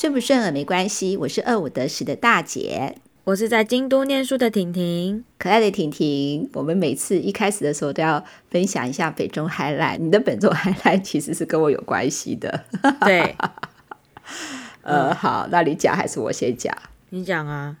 顺不顺耳没关系，我是二五得十的大姐，我是在京都念书的婷婷，可爱的婷婷。我们每次一开始的时候都要分享一下北中 highlight，你的本周 highlight 其实是跟我有关系的。对，呃，好，那你讲还是我先讲？你讲啊。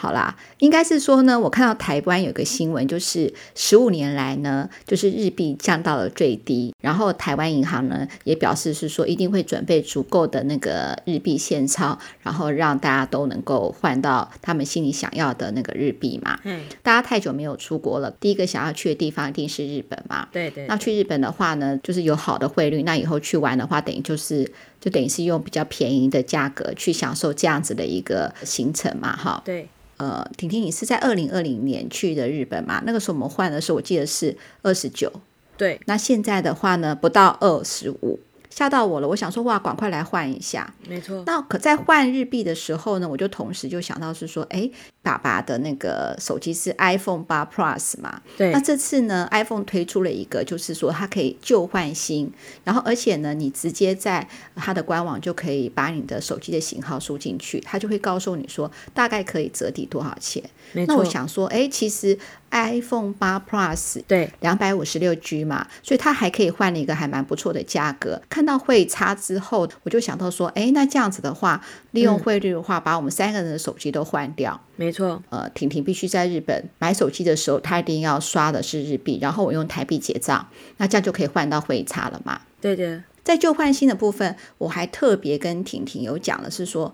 好啦，应该是说呢，我看到台湾有个新闻，就是十五年来呢，就是日币降到了最低，然后台湾银行呢也表示是说一定会准备足够的那个日币现钞，然后让大家都能够换到他们心里想要的那个日币嘛。嗯，大家太久没有出国了，第一个想要去的地方一定是日本嘛。对，对对。那去日本的话呢，就是有好的汇率，那以后去玩的话，等于就是就等于是用比较便宜的价格去享受这样子的一个行程嘛。哈，对。呃，婷婷，你是在二零二零年去的日本嘛？那个时候我们换的时候，我记得是二十九。对，那现在的话呢，不到二十五，吓到我了。我想说，哇，赶快来换一下。没错。那可在换日币的时候呢，我就同时就想到是说，哎。爸爸的那个手机是 iPhone 八 Plus 嘛？对。那这次呢，iPhone 推出了一个，就是说它可以旧换新，然后而且呢，你直接在它的官网就可以把你的手机的型号输进去，它就会告诉你说大概可以折抵多少钱。那我想说，哎，其实 iPhone 八 Plus 对两百五十六 G 嘛，所以它还可以换了一个还蛮不错的价格。看到汇差之后，我就想到说，哎，那这样子的话，利用汇率的话，嗯、把我们三个人的手机都换掉。没错，呃，婷婷必须在日本买手机的时候，她一定要刷的是日币，然后我用台币结账，那这样就可以换到汇差了嘛？对的，在旧换新的部分，我还特别跟婷婷有讲的是说，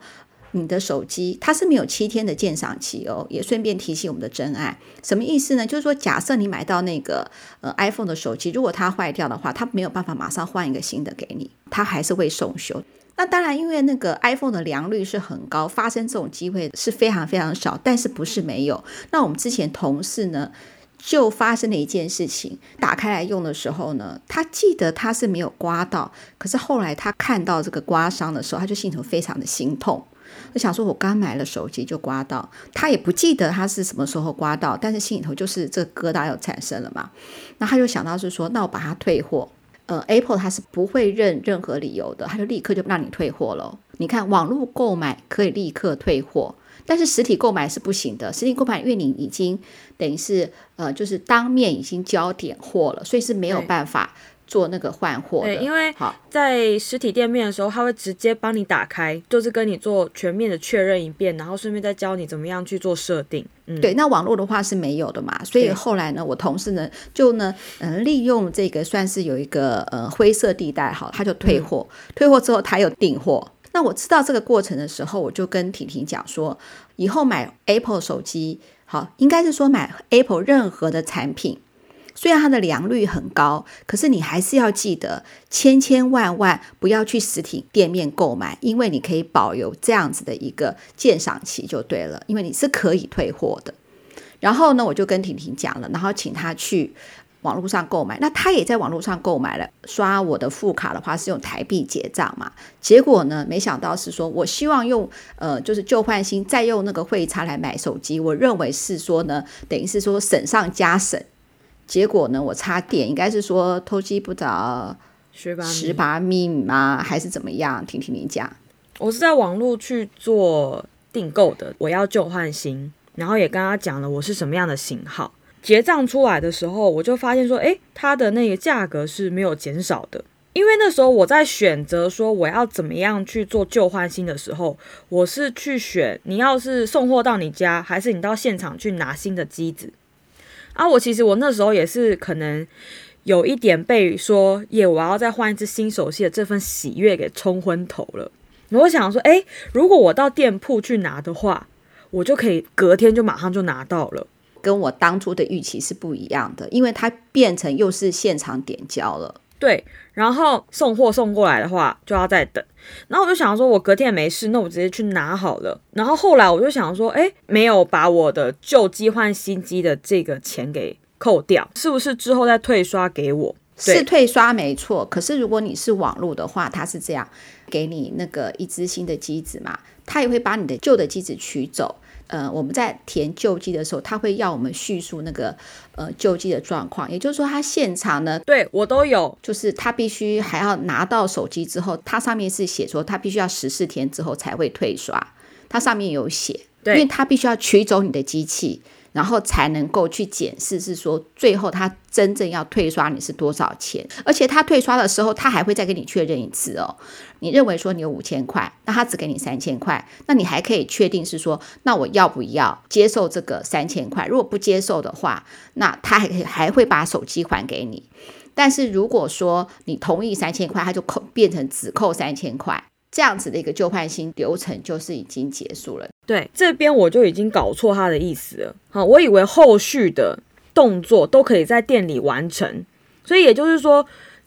你的手机它是没有七天的鉴赏期哦，也顺便提醒我们的真爱，什么意思呢？就是说，假设你买到那个呃 iPhone 的手机，如果它坏掉的话，它没有办法马上换一个新的给你，它还是会送修。那当然，因为那个 iPhone 的良率是很高，发生这种机会是非常非常少，但是不是没有。那我们之前同事呢，就发生了一件事情，打开来用的时候呢，他记得他是没有刮到，可是后来他看到这个刮伤的时候，他就心头非常的心痛，就想说：“我刚买了手机就刮到。”他也不记得他是什么时候刮到，但是心里头就是这疙瘩又产生了嘛。那他就想到是说：“那我把它退货。”呃，Apple 它是不会认任何理由的，它就立刻就让你退货了。你看，网络购买可以立刻退货，但是实体购买是不行的。实体购买因为你已经等于是呃，就是当面已经交点货了，所以是没有办法。做那个换货的，对，因为在实体店面的时候，他会直接帮你打开，就是跟你做全面的确认一遍，然后顺便再教你怎么样去做设定。嗯，对，那网络的话是没有的嘛，所以后来呢，我同事呢就呢，嗯、呃，利用这个算是有一个呃灰色地带，好，他就退货，嗯、退货之后他又订货。那我知道这个过程的时候，我就跟婷婷讲说，以后买 Apple 手机，好，应该是说买 Apple 任何的产品。虽然它的良率很高，可是你还是要记得，千千万万不要去实体店面购买，因为你可以保留这样子的一个鉴赏期就对了，因为你是可以退货的。然后呢，我就跟婷婷讲了，然后请她去网络上购买。那她也在网络上购买了，刷我的副卡的话是用台币结账嘛。结果呢，没想到是说我希望用呃，就是旧换新，再用那个汇差来买手机。我认为是说呢，等于是说省上加省。结果呢，我差点应该是说偷鸡不着十八米吗？还是怎么样？听听你讲。我是在网络去做订购的，我要旧换新，然后也跟他讲了我是什么样的型号。结账出来的时候，我就发现说，诶，它的那个价格是没有减少的。因为那时候我在选择说我要怎么样去做旧换新的时候，我是去选你要是送货到你家，还是你到现场去拿新的机子。啊，我其实我那时候也是可能有一点被说耶，我要再换一支新手机的这份喜悦给冲昏头了。我想说，诶，如果我到店铺去拿的话，我就可以隔天就马上就拿到了，跟我当初的预期是不一样的，因为它变成又是现场点胶了。对，然后送货送过来的话就要再等，然后我就想说，我隔天也没事，那我直接去拿好了。然后后来我就想说，哎，没有把我的旧机换新机的这个钱给扣掉，是不是之后再退刷给我？是退刷没错，可是如果你是网络的话，它是这样，给你那个一支新的机子嘛，它也会把你的旧的机子取走。呃，我们在填救济的时候，他会要我们叙述那个呃救济的状况，也就是说，他现场呢，对我都有，就是他必须还要拿到手机之后，它上面是写说他必须要十四天之后才会退刷，它上面有写，对，因为他必须要取走你的机器。然后才能够去检视，是说最后他真正要退刷你是多少钱，而且他退刷的时候，他还会再跟你确认一次哦。你认为说你有五千块，那他只给你三千块，那你还可以确定是说，那我要不要接受这个三千块？如果不接受的话，那他还还会把手机还给你。但是如果说你同意三千块，他就扣变成只扣三千块。这样子的一个旧换新流程就是已经结束了。对，这边我就已经搞错他的意思了。好，我以为后续的动作都可以在店里完成，所以也就是说，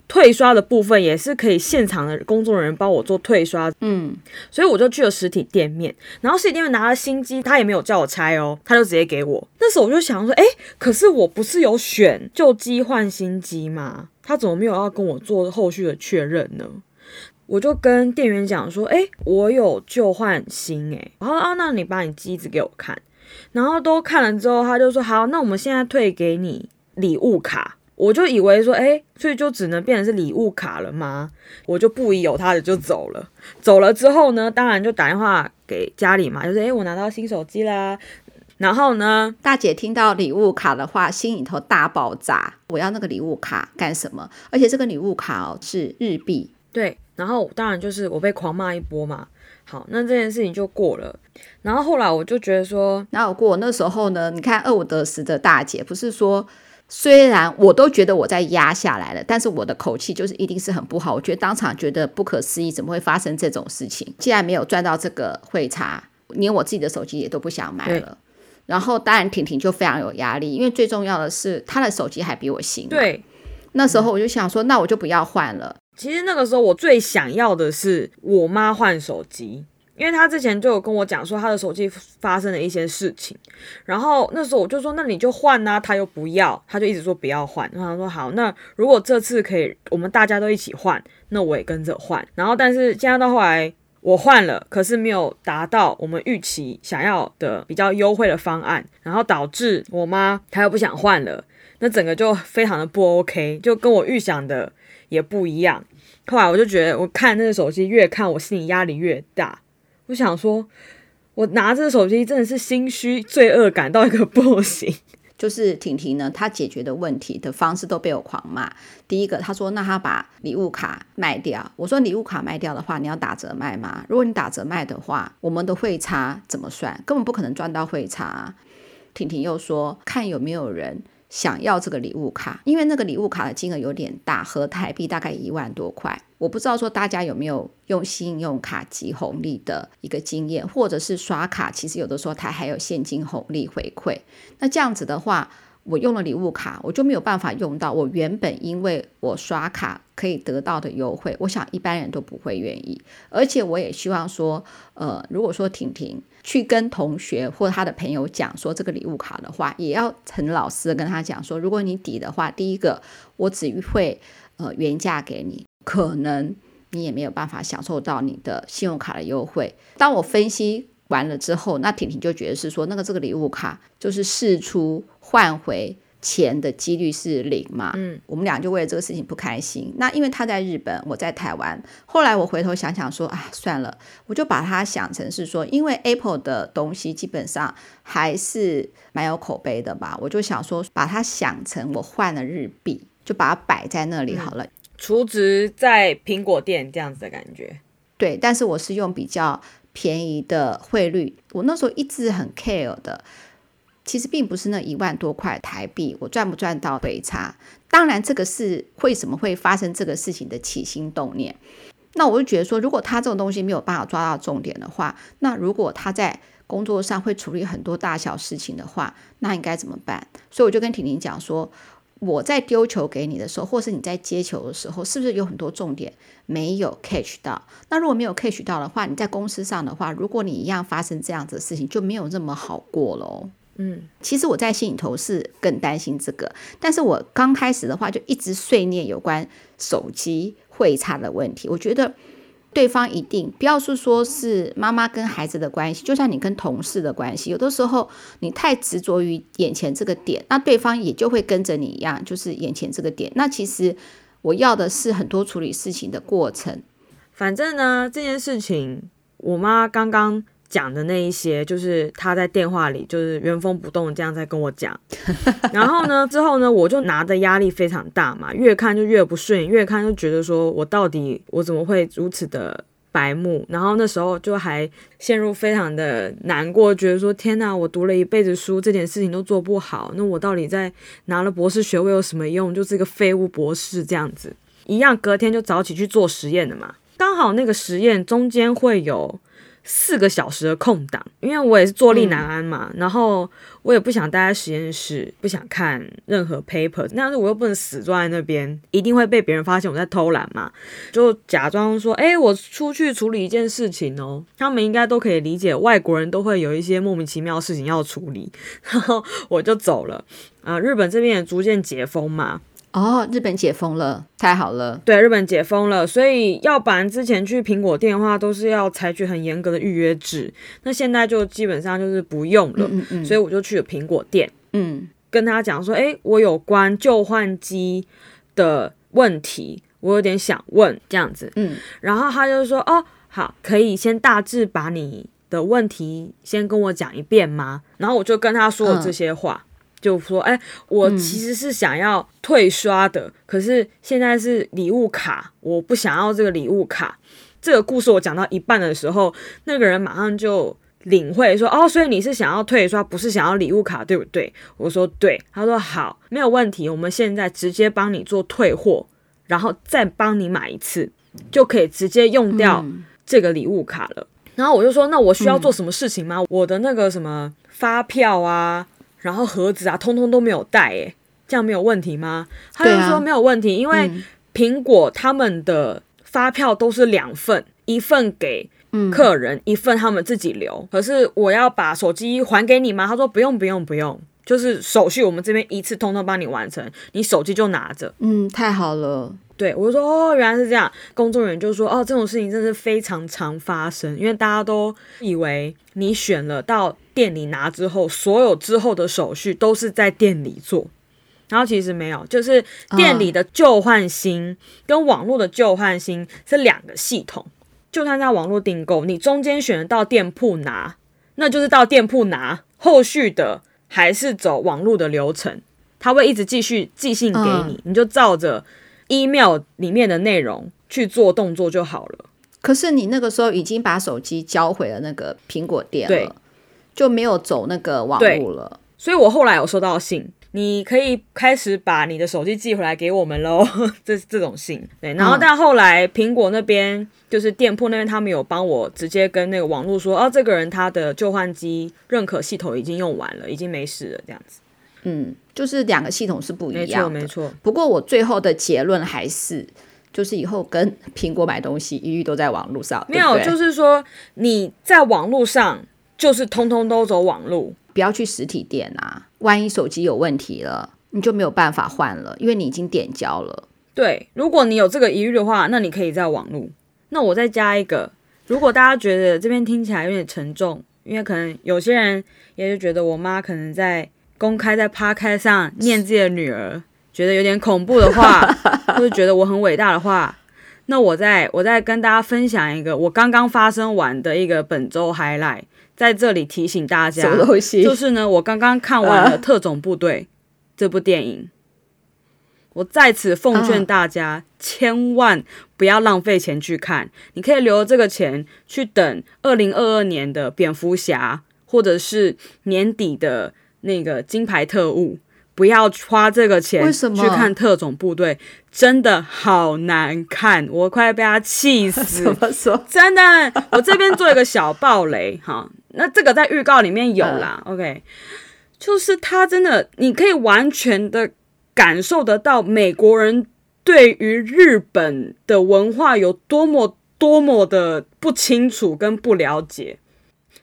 退刷的部分也是可以现场的工作人员帮我做退刷。嗯，所以我就去了实体店面，然后实体店面拿了新机，他也没有叫我拆哦，他就直接给我。那时候我就想说，哎，可是我不是有选旧机换新机吗？他怎么没有要跟我做后续的确认呢？我就跟店员讲说，哎，我有旧换新，哎，然后啊，那你把你机子给我看，然后都看了之后，他就说好，那我们现在退给你礼物卡。我就以为说，哎，所以就只能变成是礼物卡了吗？我就不疑有他的就走了。走了之后呢，当然就打电话给家里嘛，就是哎，我拿到新手机啦。然后呢，大姐听到礼物卡的话，心里头大爆炸。我要那个礼物卡干什么？而且这个礼物卡哦是日币。对。然后当然就是我被狂骂一波嘛，好，那这件事情就过了。然后后来我就觉得说，哪有过？那时候呢，你看二五得十的大姐不是说，虽然我都觉得我在压下来了，但是我的口气就是一定是很不好。我觉得当场觉得不可思议，怎么会发生这种事情？既然没有赚到这个汇差，连我自己的手机也都不想买了。然后当然婷婷就非常有压力，因为最重要的是她的手机还比我新。对，那时候我就想说，那我就不要换了。其实那个时候我最想要的是我妈换手机，因为她之前就有跟我讲说她的手机发生了一些事情，然后那时候我就说那你就换啊，她又不要，她就一直说不要换。然后她说好，那如果这次可以我们大家都一起换，那我也跟着换。然后但是现在到后来我换了，可是没有达到我们预期想要的比较优惠的方案，然后导致我妈她又不想换了，那整个就非常的不 OK，就跟我预想的。也不一样。后来我就觉得，我看那个手机，越看我心里压力越大。我想说，我拿这个手机真的是心虚、罪恶感到一个不行。就是婷婷呢，她解决的问题的方式都被我狂骂。第一个，她说：“那她把礼物卡卖掉。”我说：“礼物卡卖掉的话，你要打折卖吗？如果你打折卖的话，我们的汇差怎么算？根本不可能赚到汇差。”婷婷又说：“看有没有人。”想要这个礼物卡，因为那个礼物卡的金额有点大，合台币大概一万多块。我不知道说大家有没有用信用卡集红利的一个经验，或者是刷卡，其实有的时候它还有现金红利回馈。那这样子的话，我用了礼物卡，我就没有办法用到我原本因为我刷卡可以得到的优惠。我想一般人都不会愿意，而且我也希望说，呃，如果说婷婷。去跟同学或他的朋友讲说这个礼物卡的话，也要很老实的跟他讲说，如果你抵的话，第一个我只会呃原价给你，可能你也没有办法享受到你的信用卡的优惠。当我分析完了之后，那婷婷就觉得是说，那个这个礼物卡就是试出换回。钱的几率是零嘛？嗯，我们俩就为了这个事情不开心。那因为他在日本，我在台湾。后来我回头想想说，啊，算了，我就把它想成是说，因为 Apple 的东西基本上还是蛮有口碑的吧。我就想说，把它想成我换了日币，就把它摆在那里好了。储值在苹果店这样子的感觉。对，但是我是用比较便宜的汇率。我那时候一直很 care 的。其实并不是那一万多块台币，我赚不赚到汇差？当然，这个是为什么会发生这个事情的起心动念。那我就觉得说，如果他这种东西没有办法抓到重点的话，那如果他在工作上会处理很多大小事情的话，那应该怎么办？所以我就跟婷婷讲说，我在丢球给你的时候，或是你在接球的时候，是不是有很多重点没有 catch 到？那如果没有 catch 到的话，你在公司上的话，如果你一样发生这样子的事情，就没有那么好过喽。嗯，其实我在心里头是更担心这个，但是我刚开始的话就一直碎念有关手机会差的问题。我觉得对方一定不要是说是妈妈跟孩子的关系，就像你跟同事的关系，有的时候你太执着于眼前这个点，那对方也就会跟着你一样，就是眼前这个点。那其实我要的是很多处理事情的过程。反正呢，这件事情我妈刚刚讲的那一些，就是他在电话里就是原封不动这样在跟我讲。然后呢，之后呢，我就拿的压力非常大嘛，越看就越不顺，越看就觉得说我到底我怎么会如此的白目？然后那时候就还陷入非常的难过，觉得说天哪，我读了一辈子书，这点事情都做不好，那我到底在拿了博士学位有什么用？就是个废物博士这样子。一样隔天就早起去做实验的嘛，刚好那个实验中间会有。四个小时的空档，因为我也是坐立难安嘛，嗯、然后我也不想待在实验室，不想看任何 paper，但是我又不能死坐在那边，一定会被别人发现我在偷懒嘛，就假装说，哎，我出去处理一件事情哦，他们应该都可以理解，外国人都会有一些莫名其妙的事情要处理，然后我就走了，啊、呃，日本这边也逐渐解封嘛。哦，日本解封了，太好了。对，日本解封了，所以要不然之前去苹果店的话，都是要采取很严格的预约制。那现在就基本上就是不用了，嗯嗯嗯，所以我就去了苹果店，嗯，跟他讲说，诶，我有关旧换机的问题，我有点想问这样子，嗯，然后他就说，哦，好，可以先大致把你的问题先跟我讲一遍吗？然后我就跟他说了这些话。嗯就说：“哎、欸，我其实是想要退刷的，嗯、可是现在是礼物卡，我不想要这个礼物卡。”这个故事我讲到一半的时候，那个人马上就领会说：“哦，所以你是想要退刷，不是想要礼物卡，对不对？”我说：“对。”他说：“好，没有问题，我们现在直接帮你做退货，然后再帮你买一次，就可以直接用掉这个礼物卡了。嗯”然后我就说：“那我需要做什么事情吗？嗯、我的那个什么发票啊？”然后盒子啊，通通都没有带，诶，这样没有问题吗？他就说没有问题，啊、因为苹果他们的发票都是两份，一份给客人，嗯、一份他们自己留。可是我要把手机还给你吗？他说不用不用不用，就是手续我们这边一次通通帮你完成，你手机就拿着。嗯，太好了。对，我就说哦，原来是这样。工作人员就说哦，这种事情真是非常常发生，因为大家都以为你选了到店里拿之后，所有之后的手续都是在店里做，然后其实没有，就是店里的旧换新跟网络的旧换新是两个系统。就算在网络订购，你中间选得到店铺拿，那就是到店铺拿，后续的还是走网络的流程，他会一直继续寄信给你，你就照着。email 里面的内容去做动作就好了。可是你那个时候已经把手机交回了那个苹果店了，就没有走那个网络了。所以我后来有收到信，你可以开始把你的手机寄回来给我们喽。这这种信，对。然后但后来苹果那边就是店铺那边，他们有帮我直接跟那个网络说，哦，这个人他的旧换机认可系统已经用完了，已经没事了，这样子。嗯，就是两个系统是不一样的，没错，没错。不过我最后的结论还是，就是以后跟苹果买东西一律都在网络上。没有，对对就是说你在网络上就是通通都走网络，不要去实体店啊。万一手机有问题了，你就没有办法换了，因为你已经点交了。对，如果你有这个疑虑的话，那你可以在网络。那我再加一个，如果大家觉得这边听起来有点沉重，因为可能有些人也就觉得我妈可能在。公开在 Podcast 上念自己的女儿，觉得有点恐怖的话，或者觉得我很伟大的话，那我再我再跟大家分享一个我刚刚发生完的一个本周 highlight，在这里提醒大家，就是呢，我刚刚看完了《特种部队》这部电影，我在此奉劝大家，千万不要浪费钱去看，你可以留这个钱去等二零二二年的蝙蝠侠，或者是年底的。那个金牌特务，不要花这个钱去看特种部队，真的好难看，我快被他气死。怎么说？真的，我这边做一个小暴雷哈，那这个在预告里面有啦。呃、OK，就是他真的，你可以完全的感受得到美国人对于日本的文化有多么多么的不清楚跟不了解。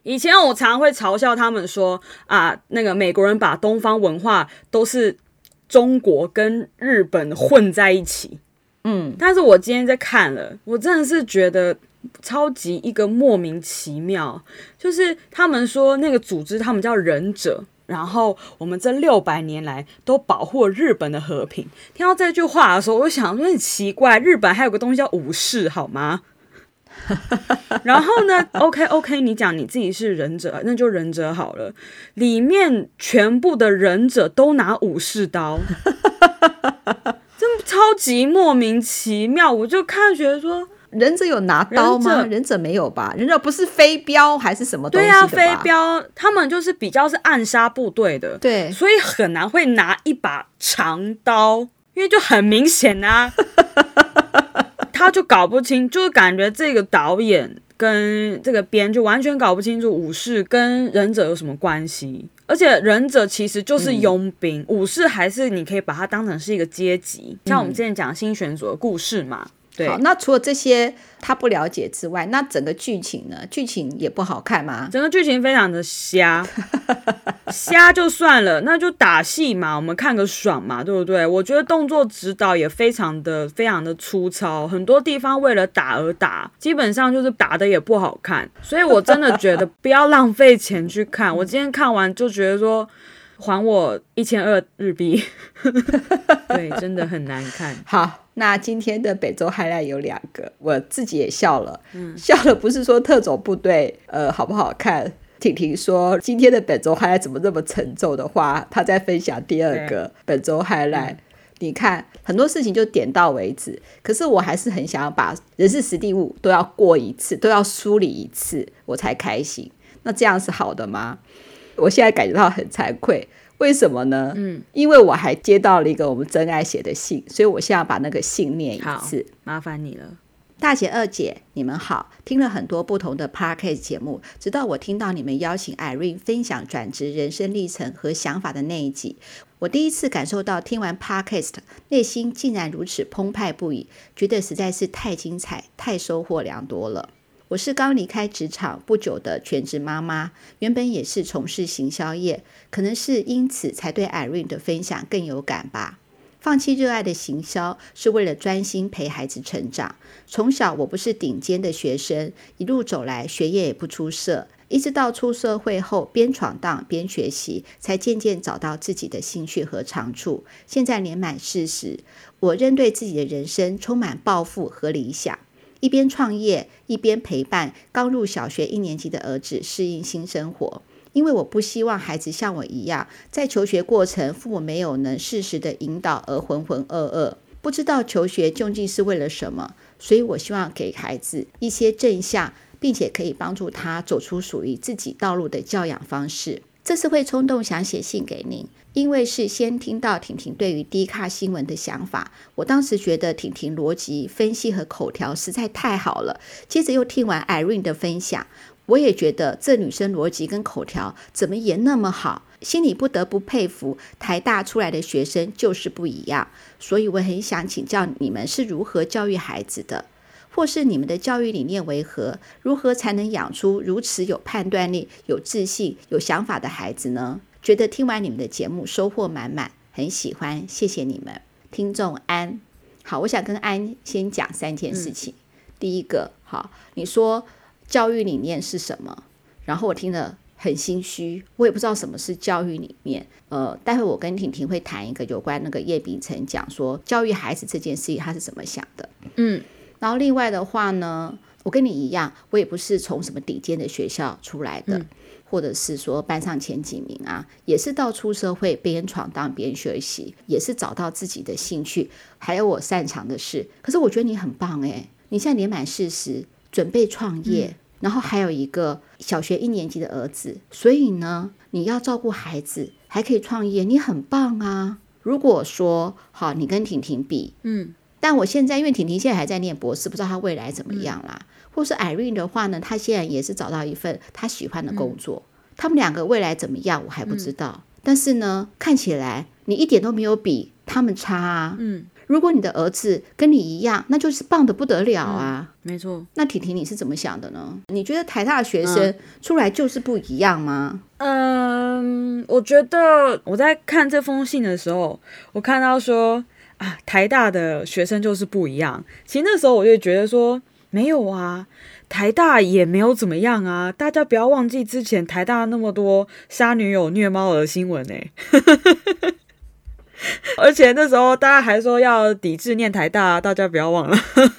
以前我常会嘲笑他们说啊，那个美国人把东方文化都是中国跟日本混在一起，嗯，但是我今天在看了，我真的是觉得超级一个莫名其妙，就是他们说那个组织，他们叫忍者。然后我们这六百年来都保护了日本的和平。听到这句话的时候，我就想说很奇怪，日本还有个东西叫武士，好吗？然后呢？OK OK，你讲你自己是忍者，那就忍者好了。里面全部的忍者都拿武士刀，真超级莫名其妙。我就看觉得说。忍者有拿刀吗？忍者，没有吧？忍者不是飞镖还是什么东西的？对啊，飞镖，他们就是比较是暗杀部队的，对，所以很难会拿一把长刀，因为就很明显啊，他就搞不清，就是感觉这个导演跟这个编就完全搞不清楚武士跟忍者有什么关系，而且忍者其实就是佣兵，嗯、武士还是你可以把它当成是一个阶级，像我们之前讲新选组的故事嘛。对好，那除了这些他不了解之外，那整个剧情呢？剧情也不好看吗？整个剧情非常的瞎，瞎就算了，那就打戏嘛，我们看个爽嘛，对不对？我觉得动作指导也非常的非常的粗糙，很多地方为了打而打，基本上就是打的也不好看，所以我真的觉得不要浪费钱去看。我今天看完就觉得说。还我一千二日币，对，真的很难看。好，那今天的本周 highlight 有两个，我自己也笑了，嗯，笑了不是说特种部队呃好不好看，婷婷说今天的本周 highlight 怎么这么沉重的话，她在分享第二个本周 highlight。嗯、你看很多事情就点到为止，可是我还是很想要把人事实地物都要过一次，都要梳理一次，我才开心。那这样是好的吗？我现在感觉到很惭愧，为什么呢？嗯，因为我还接到了一个我们真爱写的信，所以我现在要把那个信念一次。麻烦你了，大姐、二姐，你们好！听了很多不同的 Podcast 节目，直到我听到你们邀请 Irene 分享转职人生历程和想法的那一集，我第一次感受到听完 Podcast，内心竟然如此澎湃不已，觉得实在是太精彩、太收获良多了。我是刚离开职场不久的全职妈妈，原本也是从事行销业，可能是因此才对 Irene 的分享更有感吧。放弃热爱的行销，是为了专心陪孩子成长。从小我不是顶尖的学生，一路走来学业也不出色，一直到出社会后，边闯荡边学习，才渐渐找到自己的兴趣和长处。现在年满四十，我仍对自己的人生充满抱负和理想。一边创业，一边陪伴刚入小学一年级的儿子适应新生活。因为我不希望孩子像我一样，在求学过程父母没有能适时的引导而浑浑噩噩，不知道求学究竟是为了什么。所以我希望给孩子一些正向，并且可以帮助他走出属于自己道路的教养方式。这次会冲动想写信给您。因为是先听到婷婷对于低卡新闻的想法，我当时觉得婷婷逻辑分析和口条实在太好了。接着又听完 Irene 的分享，我也觉得这女生逻辑跟口条怎么也那么好，心里不得不佩服台大出来的学生就是不一样。所以我很想请教你们是如何教育孩子的，或是你们的教育理念为何？如何才能养出如此有判断力、有自信、有想法的孩子呢？觉得听完你们的节目收获满满，很喜欢，谢谢你们，听众安。好，我想跟安先讲三件事情。嗯、第一个，好，你说教育理念是什么？然后我听了很心虚，我也不知道什么是教育理念。呃，待会我跟婷婷会谈一个有关那个叶秉成讲说教育孩子这件事情他是怎么想的。嗯，然后另外的话呢，我跟你一样，我也不是从什么顶尖的学校出来的。嗯或者是说班上前几名啊，也是到出社会边闯荡边学习，也是找到自己的兴趣，还有我擅长的事。可是我觉得你很棒诶，你现在年满四十，准备创业，嗯、然后还有一个小学一年级的儿子，所以呢，你要照顾孩子，还可以创业，你很棒啊。如果说好，你跟婷婷比，嗯，但我现在因为婷婷现在还在念博士，不知道她未来怎么样啦。嗯或是 Irene 的话呢，她现在也是找到一份她喜欢的工作。嗯、他们两个未来怎么样，我还不知道。嗯、但是呢，看起来你一点都没有比他们差啊。嗯，如果你的儿子跟你一样，那就是棒的不得了啊。嗯、没错。那婷婷你是怎么想的呢？你觉得台大的学生出来就是不一样吗？嗯，我觉得我在看这封信的时候，我看到说啊，台大的学生就是不一样。其实那时候我就觉得说。没有啊，台大也没有怎么样啊。大家不要忘记之前台大那么多杀女友、虐猫的新闻呢、欸。而且那时候大家还说要抵制念台大，大家不要忘了。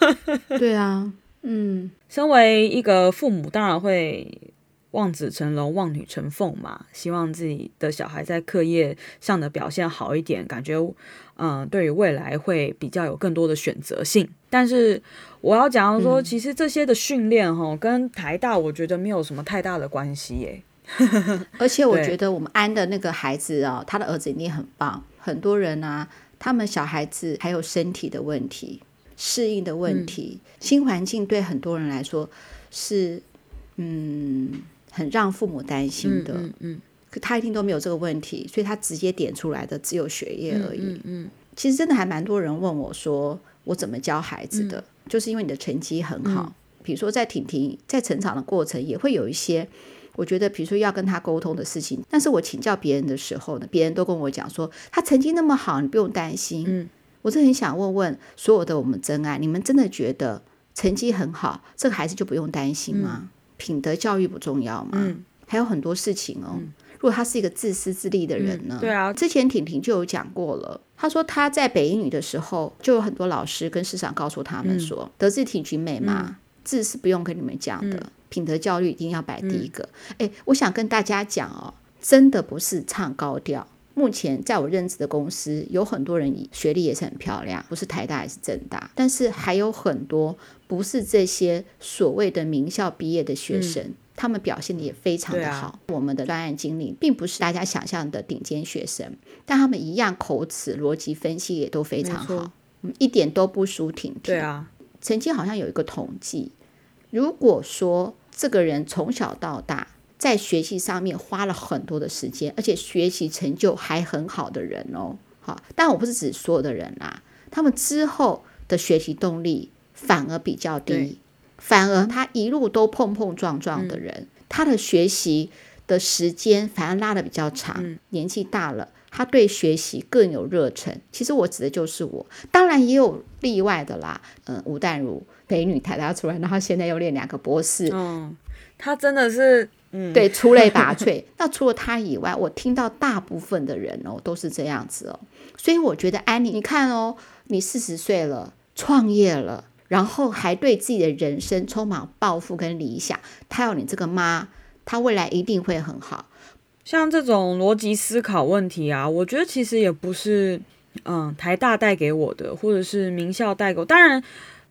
对啊，嗯，身为一个父母，当然会望子成龙、望女成凤嘛，希望自己的小孩在课业上的表现好一点，感觉嗯，对于未来会比较有更多的选择性。但是我要讲说，其实这些的训练哈，跟台大我觉得没有什么太大的关系耶。而且我觉得我们安的那个孩子啊，他的儿子一定很棒。很多人啊，他们小孩子还有身体的问题、适应的问题、嗯、新环境，对很多人来说是嗯很让父母担心的。嗯，嗯，嗯，可他一定都没有这个问题，所以他直接点出来的只有学业而已。嗯，其实真的还蛮多人问我说，我怎么教孩子的？嗯、就是因为你的成绩很好，嗯、比如说在婷婷在成长的过程也会有一些。我觉得，比如说要跟他沟通的事情，但是我请教别人的时候呢，别人都跟我讲说，他成绩那么好，你不用担心。嗯，我是很想问问所有的我们真爱，你们真的觉得成绩很好，这个孩子就不用担心吗？嗯、品德教育不重要吗？嗯，还有很多事情哦。嗯、如果他是一个自私自利的人呢？嗯、对啊，之前婷婷就有讲过了，她说她在北英女的时候，就有很多老师跟师长告诉他们说，嗯、德智体群美嘛。嗯字是不用跟你们讲的，嗯、品德教育一定要摆第一个。哎、嗯，我想跟大家讲哦，真的不是唱高调。目前在我任职的公司，有很多人学历也是很漂亮，不是台大也是政大，但是还有很多不是这些所谓的名校毕业的学生，嗯、他们表现的也非常的好。啊、我们的专案经理并不是大家想象的顶尖学生，但他们一样口齿、逻辑分析也都非常好，错一点都不输婷婷。对啊。曾经好像有一个统计，如果说这个人从小到大在学习上面花了很多的时间，而且学习成就还很好的人哦，好，但我不是指所有的人啦，他们之后的学习动力反而比较低，反而他一路都碰碰撞撞的人，嗯、他的学习的时间反而拉的比较长，嗯、年纪大了。他对学习更有热忱。其实我指的就是我，当然也有例外的啦。嗯，吴淡如北女台大出来，然后现在又练两个博士。嗯，她真的是，嗯，对，出类拔萃。那除了他以外，我听到大部分的人哦都是这样子哦。所以我觉得安妮，你看哦，你四十岁了，创业了，然后还对自己的人生充满抱负跟理想。他有你这个妈，他未来一定会很好。像这种逻辑思考问题啊，我觉得其实也不是，嗯，台大带给我的，或者是名校带给。当然，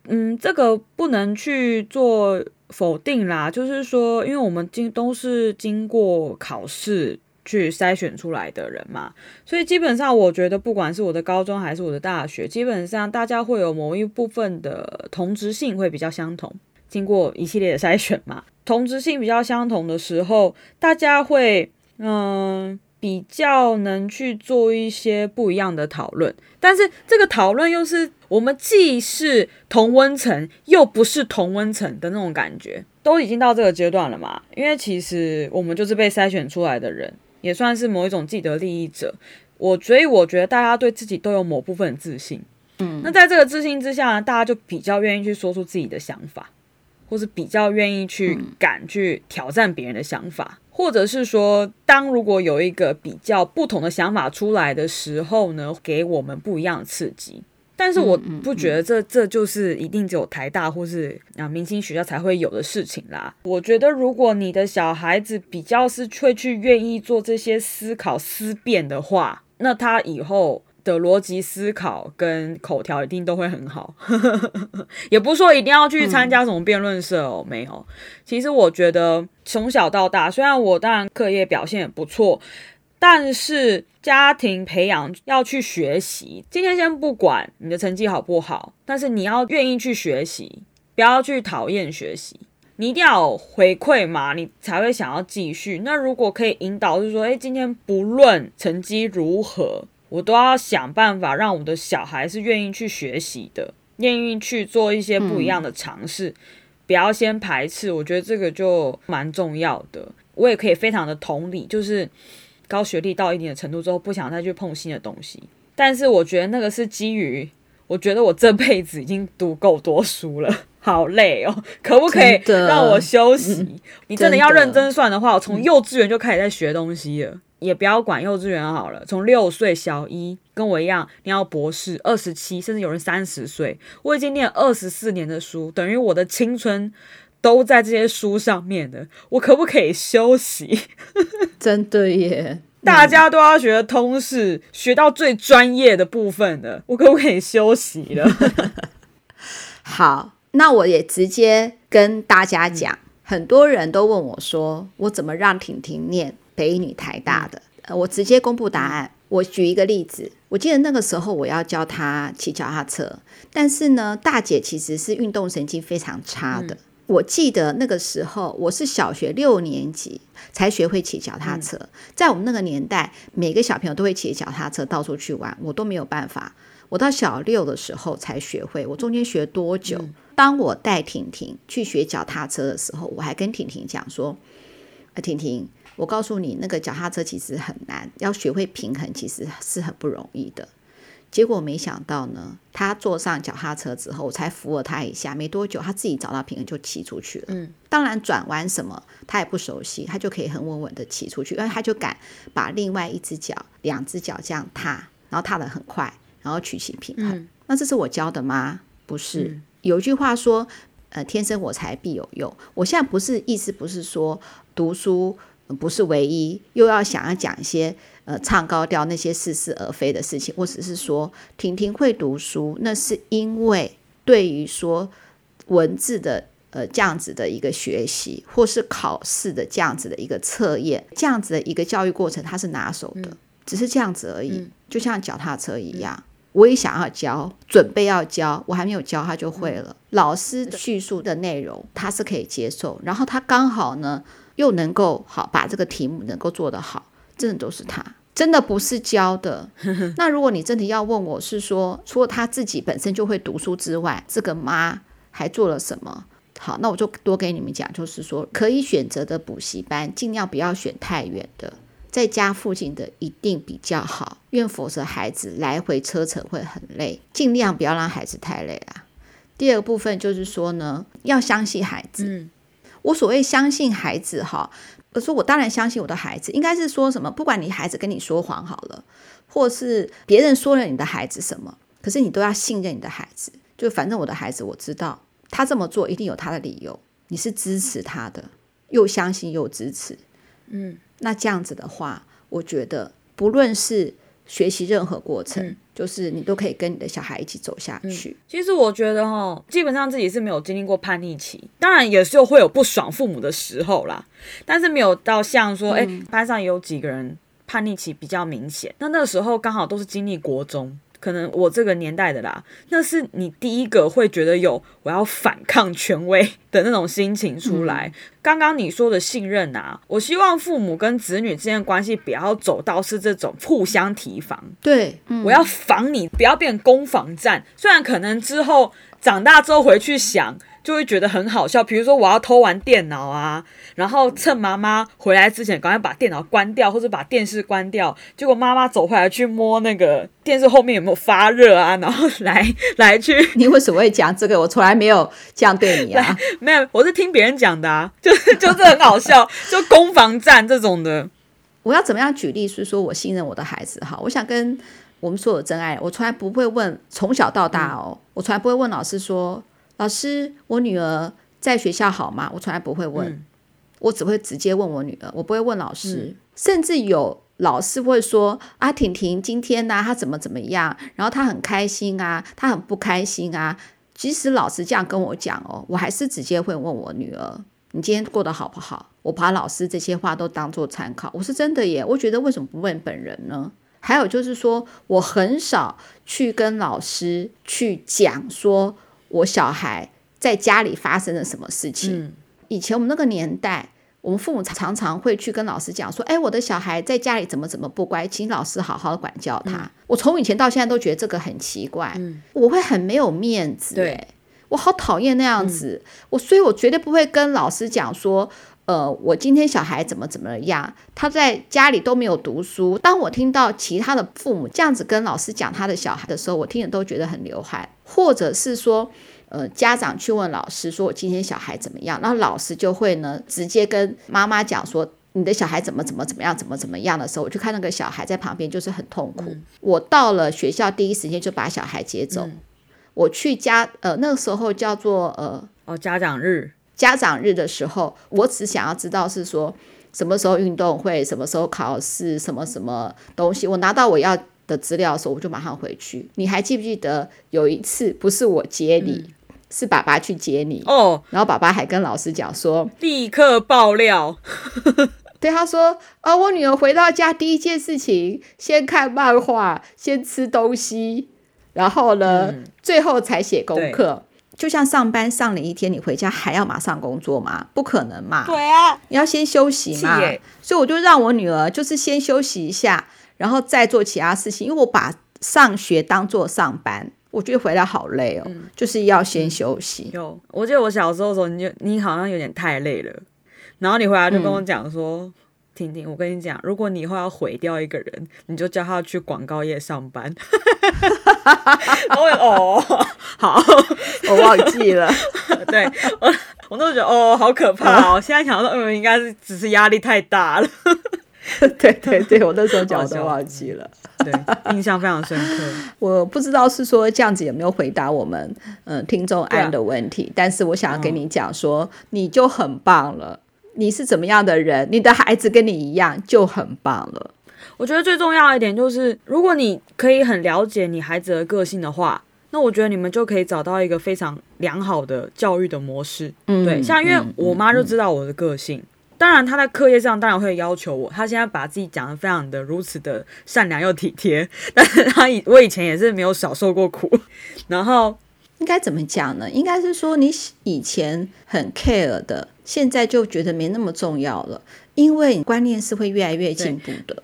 嗯，这个不能去做否定啦。就是说，因为我们经都是经过考试去筛选出来的人嘛，所以基本上我觉得，不管是我的高中还是我的大学，基本上大家会有某一部分的同质性会比较相同。经过一系列的筛选嘛，同质性比较相同的时候，大家会。嗯，比较能去做一些不一样的讨论，但是这个讨论又是我们既是同温层，又不是同温层的那种感觉，都已经到这个阶段了嘛。因为其实我们就是被筛选出来的人，也算是某一种既得利益者。我所以我觉得大家对自己都有某部分的自信，嗯，那在这个自信之下呢，大家就比较愿意去说出自己的想法，或是比较愿意去敢去挑战别人的想法。或者是说，当如果有一个比较不同的想法出来的时候呢，给我们不一样的刺激。但是我不觉得这这就是一定只有台大或是啊明星学校才会有的事情啦。我觉得如果你的小孩子比较是会去愿意做这些思考思辨的话，那他以后。的逻辑思考跟口条一定都会很好，也不是说一定要去参加什么辩论社哦，没有。其实我觉得从小到大，虽然我当然课业表现也不错，但是家庭培养要去学习。今天先不管你的成绩好不好，但是你要愿意去学习，不要去讨厌学习。你一定要有回馈嘛，你才会想要继续。那如果可以引导，就是说，诶，今天不论成绩如何。我都要想办法让我的小孩是愿意去学习的，愿意去做一些不一样的尝试，嗯、不要先排斥。我觉得这个就蛮重要的。我也可以非常的同理，就是高学历到一定的程度之后，不想再去碰新的东西。但是我觉得那个是基于，我觉得我这辈子已经读够多书了。好累哦，可不可以让我休息？嗯、你真的要认真算的话，我从幼稚园就开始在学东西了，嗯、也不要管幼稚园好了。从六岁小一，跟我一样，你要博士，二十七，甚至有人三十岁，我已经念二十四年的书，等于我的青春都在这些书上面的。我可不可以休息？真的耶，大家都要学通识，学到最专业的部分的，我可不可以休息了？好。那我也直接跟大家讲，嗯、很多人都问我说，我怎么让婷婷念北一女台大的？呃，我直接公布答案。我举一个例子，我记得那个时候我要教她骑脚踏车，但是呢，大姐其实是运动神经非常差的。嗯、我记得那个时候我是小学六年级才学会骑脚踏车，嗯、在我们那个年代，每个小朋友都会骑脚踏车到处去玩，我都没有办法。我到小六的时候才学会，我中间学多久？嗯当我带婷婷去学脚踏车的时候，我还跟婷婷讲说：“啊，婷婷，我告诉你，那个脚踏车其实很难，要学会平衡其实是很不容易的。”结果没想到呢，他坐上脚踏车之后，我才扶了他一下，没多久，他自己找到平衡就骑出去了。嗯，当然转弯什么他也不熟悉，他就可以很稳稳的骑出去，因为他就敢把另外一只脚、两只脚这样踏，然后踏得很快，然后取其平衡。嗯，那这是我教的吗？不是。嗯有句话说，呃，天生我材必有用。我现在不是意思，不是说读书不是唯一，又要想要讲一些呃唱高调那些似是而非的事情。我只是说，婷婷会读书，那是因为对于说文字的呃这样子的一个学习，或是考试的这样子的一个测验，这样子的一个教育过程，他是拿手的，嗯、只是这样子而已，嗯、就像脚踏车一样。嗯我也想要教，准备要教，我还没有教他就会了。老师叙述的内容他是可以接受，然后他刚好呢又能够好把这个题目能够做得好，真的都是他，真的不是教的。那如果你真的要问我是说，除了他自己本身就会读书之外，这个妈还做了什么？好，那我就多给你们讲，就是说可以选择的补习班，尽量不要选太远的。在家附近的一定比较好，因为否则孩子来回车程会很累，尽量不要让孩子太累啊。第二个部分就是说呢，要相信孩子。我所谓相信孩子哈，我说我当然相信我的孩子，应该是说什么？不管你孩子跟你说谎好了，或是别人说了你的孩子什么，可是你都要信任你的孩子。就反正我的孩子，我知道他这么做一定有他的理由，你是支持他的，又相信又支持。嗯。那这样子的话，我觉得不论是学习任何过程，嗯、就是你都可以跟你的小孩一起走下去。嗯、其实我觉得哈，基本上自己是没有经历过叛逆期，当然有时候会有不爽父母的时候啦，但是没有到像说，哎、嗯，班上有几个人叛逆期比较明显，那那个时候刚好都是经历国中。可能我这个年代的啦，那是你第一个会觉得有我要反抗权威的那种心情出来。嗯、刚刚你说的信任啊，我希望父母跟子女之间的关系不要走到是这种互相提防。对，嗯、我要防你，不要变攻防战。虽然可能之后长大之后回去想。就会觉得很好笑，比如说我要偷玩电脑啊，然后趁妈妈回来之前赶快把电脑关掉，或者把电视关掉。结果妈妈走回来去摸那个电视后面有没有发热啊，然后来来去。你为什么会讲这个？我从来没有这样对你啊，没有，我是听别人讲的啊，就是就是很好笑，就攻防战这种的。我要怎么样举例？是说我信任我的孩子哈，我想跟我们所有真爱，我从来不会问从小到大哦，嗯、我从来不会问老师说。老师，我女儿在学校好吗？我从来不会问，嗯、我只会直接问我女儿，我不会问老师。嗯、甚至有老师会说：“啊，婷婷今天呢、啊，她怎么怎么样？然后她很开心啊，她很不开心啊。”即使老师这样跟我讲哦，我还是直接会问我女儿：“你今天过得好不好？”我把老师这些话都当做参考。我是真的耶，我觉得为什么不问本人呢？还有就是说，我很少去跟老师去讲说。我小孩在家里发生了什么事情？嗯、以前我们那个年代，我们父母常常会去跟老师讲说：“哎，我的小孩在家里怎么怎么不乖，请老师好好的管教他。嗯”我从以前到现在都觉得这个很奇怪，嗯、我会很没有面子。对，我好讨厌那样子。嗯、我所以，我绝对不会跟老师讲说：“呃，我今天小孩怎么怎么样，他在家里都没有读书。当我听到其他的父母这样子跟老师讲他的小孩的时候，我听着都觉得很流汗。或者是说，呃，家长去问老师说，我今天小孩怎么样？然后老师就会呢，直接跟妈妈讲说，你的小孩怎么怎么怎么样，怎么怎么样的时候，我就看那个小孩在旁边就是很痛苦。嗯、我到了学校第一时间就把小孩接走。嗯、我去家，呃，那个时候叫做呃，哦，家长日。家长日的时候，我只想要知道是说什么时候运动会，什么时候考试，什么什么东西。我拿到我要的资料的时候，我就马上回去。你还记不记得有一次不是我接你，嗯、是爸爸去接你哦？然后爸爸还跟老师讲说，立刻爆料。对，他说啊、哦，我女儿回到家第一件事情，先看漫画，先吃东西，然后呢，嗯、最后才写功课。就像上班上了一天，你回家还要马上工作吗？不可能嘛！对啊，你要先休息嘛。所以我就让我女儿就是先休息一下，然后再做其他事情。因为我把上学当做上班，我觉得回来好累哦，嗯、就是要先休息。有，我记得我小时候的时候，你就你好像有点太累了，然后你回来就跟我讲说。嗯婷婷，我跟你讲，如果你以后要毁掉一个人，你就叫他去广告业上班。我哦，好，我忘记了。对我，我都觉得哦，好可怕哦。现在想说，嗯，应该是只是压力太大了。对对对，我那时候讲我都忘记了。对，印象非常深刻。我不知道是说这样子有没有回答我们嗯、呃、听众安的问题，啊、但是我想要跟你讲说，哦、你就很棒了。你是怎么样的人？你的孩子跟你一样就很棒了。我觉得最重要一点就是，如果你可以很了解你孩子的个性的话，那我觉得你们就可以找到一个非常良好的教育的模式。嗯，对，像因为我妈就知道我的个性，当然她在课业上当然会要求我。她现在把自己讲的非常的如此的善良又体贴，但是她以我以前也是没有少受过苦，然后。应该怎么讲呢？应该是说你以前很 care 的，现在就觉得没那么重要了，因为观念是会越来越进步的。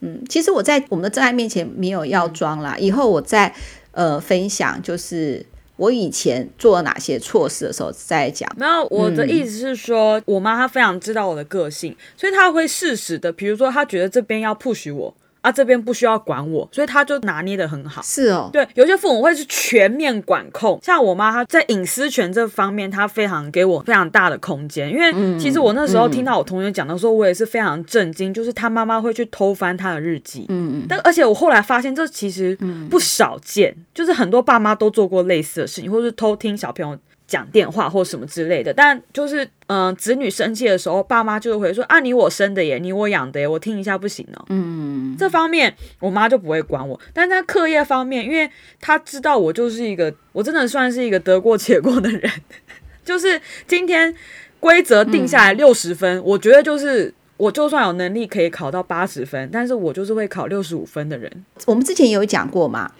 对嗯，其实我在我们的真爱面前没有要装啦，以后我再呃分享，就是我以前做了哪些错事的时候再讲。没有，我的意思是说，嗯、我妈她非常知道我的个性，所以她会适时的，比如说她觉得这边要 push 我。他、啊、这边不需要管我，所以他就拿捏的很好。是哦，对，有些父母会是全面管控，像我妈，她在隐私权这方面，她非常给我非常大的空间。因为其实我那时候听到我同学讲的时候，我也是非常震惊，就是他妈妈会去偷翻他的日记。嗯嗯。但而且我后来发现，这其实不少见，就是很多爸妈都做过类似的事情，或是偷听小朋友讲电话或什么之类的，但就是嗯、呃，子女生气的时候，爸妈就会说啊，你我生的耶，你我养的耶，我听一下不行哦。嗯，这方面我妈就不会管我，但在课业方面，因为她知道我就是一个，我真的算是一个得过且过的人，就是今天规则定下来六十分，嗯、我觉得就是我就算有能力可以考到八十分，但是我就是会考六十五分的人。我们之前也有讲过嘛。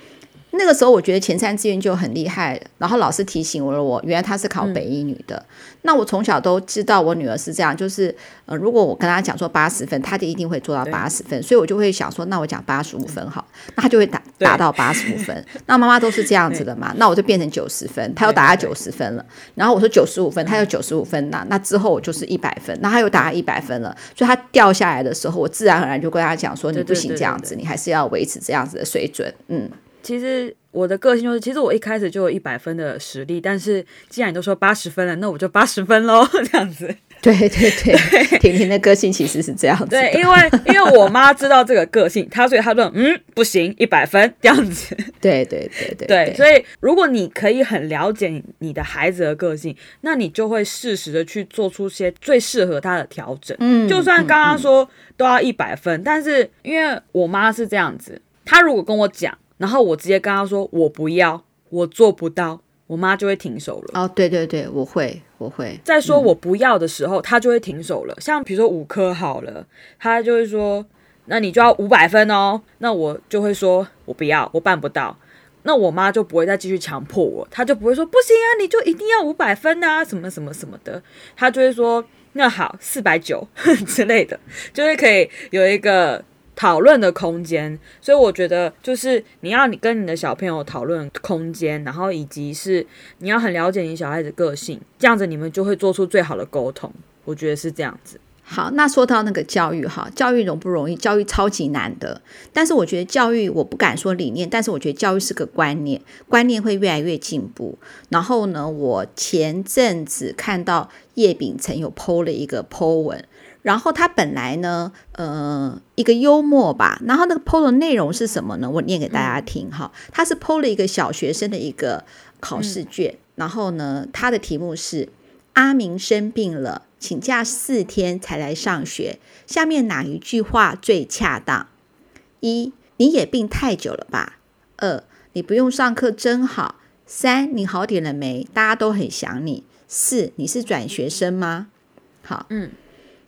那个时候我觉得前三志愿就很厉害，然后老师提醒了我，原来他是考北一女的。嗯、那我从小都知道我女儿是这样，就是呃，如果我跟她讲说八十分，她就一定会做到八十分，所以我就会想说，那我讲八十五分好，那她就会达达到八十五分。那妈妈都是这样子的嘛，那我就变成九十分，她又达到九十分了。然后我说九十五分，她又九十五分，那那之后我就是一百分，那她又达到一百分了，所以她掉下来的时候，我自然而然就跟她讲说，你不行这样子，你还是要维持这样子的水准，嗯。其实我的个性就是，其实我一开始就有一百分的实力，但是既然你都说八十分了，那我就八十分喽，这样子。对对对，婷婷的个性其实是这样子。对，因为因为我妈知道这个个性，她所以她说嗯不行，一百分这样子。对对对对对，所以如果你可以很了解你的孩子的个性，那你就会适时的去做出些最适合他的调整。嗯，就算刚刚说都要一百分，嗯嗯、但是因为我妈是这样子，她如果跟我讲。然后我直接跟他说：“我不要，我做不到。”我妈就会停手了。哦，对对对，我会，我会。在说我不要的时候，他、嗯、就会停手了。像比如说五科好了，他就会说：“那你就要五百分哦。”那我就会说：“我不要，我办不到。”那我妈就不会再继续强迫我，她就不会说：“不行啊，你就一定要五百分啊，什么什么什么的。”她就会说：“那好，四百九 之类的，就会可以有一个。”讨论的空间，所以我觉得就是你要你跟你的小朋友讨论空间，然后以及是你要很了解你小孩子个性，这样子你们就会做出最好的沟通。我觉得是这样子。好，那说到那个教育哈，教育容不容易？教育超级难的。但是我觉得教育，我不敢说理念，但是我觉得教育是个观念，观念会越来越进步。然后呢，我前阵子看到叶秉成有 PO 了一个 PO 文，然后他本来呢，呃，一个幽默吧，然后那个 PO 的内容是什么呢？我念给大家听哈，他是 PO 了一个小学生的一个考试卷，嗯、然后呢，他的题目是阿明生病了。请假四天才来上学，下面哪一句话最恰当？一，你也病太久了吧？二，你不用上课真好。三，你好点了没？大家都很想你。四，你是转学生吗？好，嗯。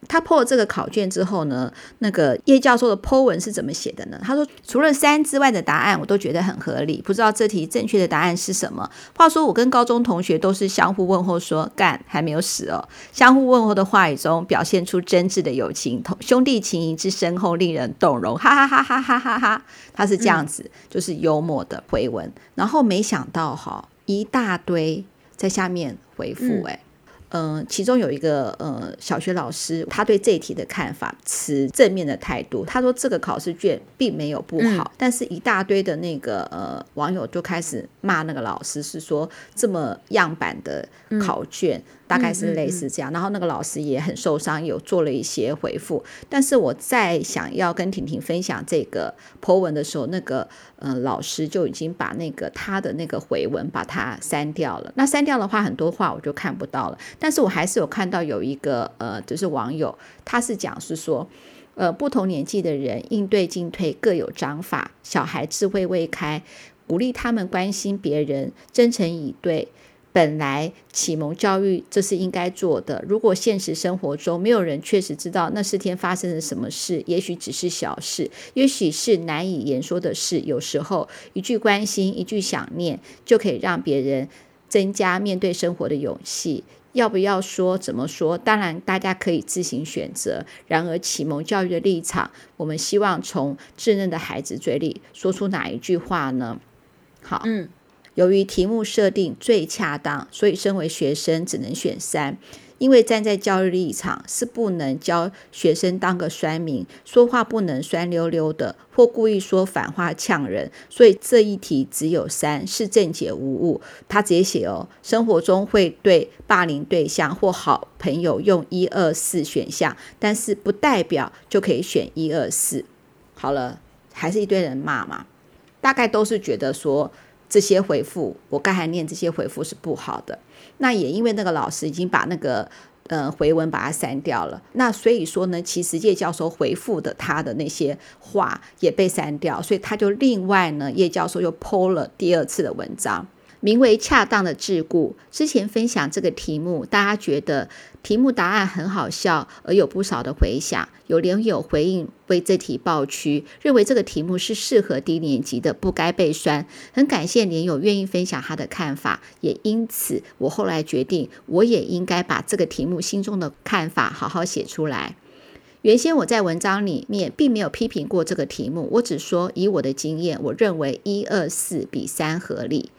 他 po 了这个考卷之后呢，那个叶教授的 po 文是怎么写的呢？他说，除了三之外的答案我都觉得很合理，不知道这题正确的答案是什么。话说我跟高中同学都是相互问候说干还没有死哦，相互问候的话语中表现出真挚的友情，同兄弟情谊之深厚，令人动容，哈哈哈哈哈哈哈！他是这样子，嗯、就是幽默的回文，然后没想到哈一大堆在下面回复哎。嗯嗯、呃，其中有一个呃小学老师，他对这一题的看法持正面的态度。他说这个考试卷并没有不好，嗯、但是一大堆的那个呃网友就开始骂那个老师，是说这么样板的考卷。嗯大概是类似这样，然后那个老师也很受伤，有做了一些回复。但是我在想要跟婷婷分享这个 po 文的时候，那个呃老师就已经把那个他的那个回文把它删掉了。那删掉的话，很多话我就看不到了。但是我还是有看到有一个呃，就是网友，他是讲是说，呃，不同年纪的人应对进退各有章法，小孩智慧未开，鼓励他们关心别人，真诚以对。本来启蒙教育这是应该做的。如果现实生活中没有人确实知道那四天发生了什么事，也许只是小事，也许是难以言说的事。有时候一句关心，一句想念，就可以让别人增加面对生活的勇气。要不要说？怎么说？当然，大家可以自行选择。然而，启蒙教育的立场，我们希望从稚嫩的孩子嘴里说出哪一句话呢？好，嗯。由于题目设定最恰当，所以身为学生只能选三。因为站在教育立场，是不能教学生当个酸民，说话不能酸溜溜的，或故意说反话呛人。所以这一题只有三，是正解无误。他直接写哦，生活中会对霸凌对象或好朋友用一二四选项，但是不代表就可以选一二四。好了，还是一堆人骂嘛，大概都是觉得说。这些回复，我刚才念这些回复是不好的。那也因为那个老师已经把那个呃回文把它删掉了，那所以说呢，其实叶教授回复的他的那些话也被删掉，所以他就另外呢，叶教授又 po 了第二次的文章。名为恰当的桎梏。之前分享这个题目，大家觉得题目答案很好笑，而有不少的回响。有连友回应为这题抱屈，认为这个题目是适合低年级的，不该被酸。很感谢连友愿意分享他的看法，也因此我后来决定，我也应该把这个题目心中的看法好好写出来。原先我在文章里面并没有批评过这个题目，我只说以我的经验，我认为一二四比三合理。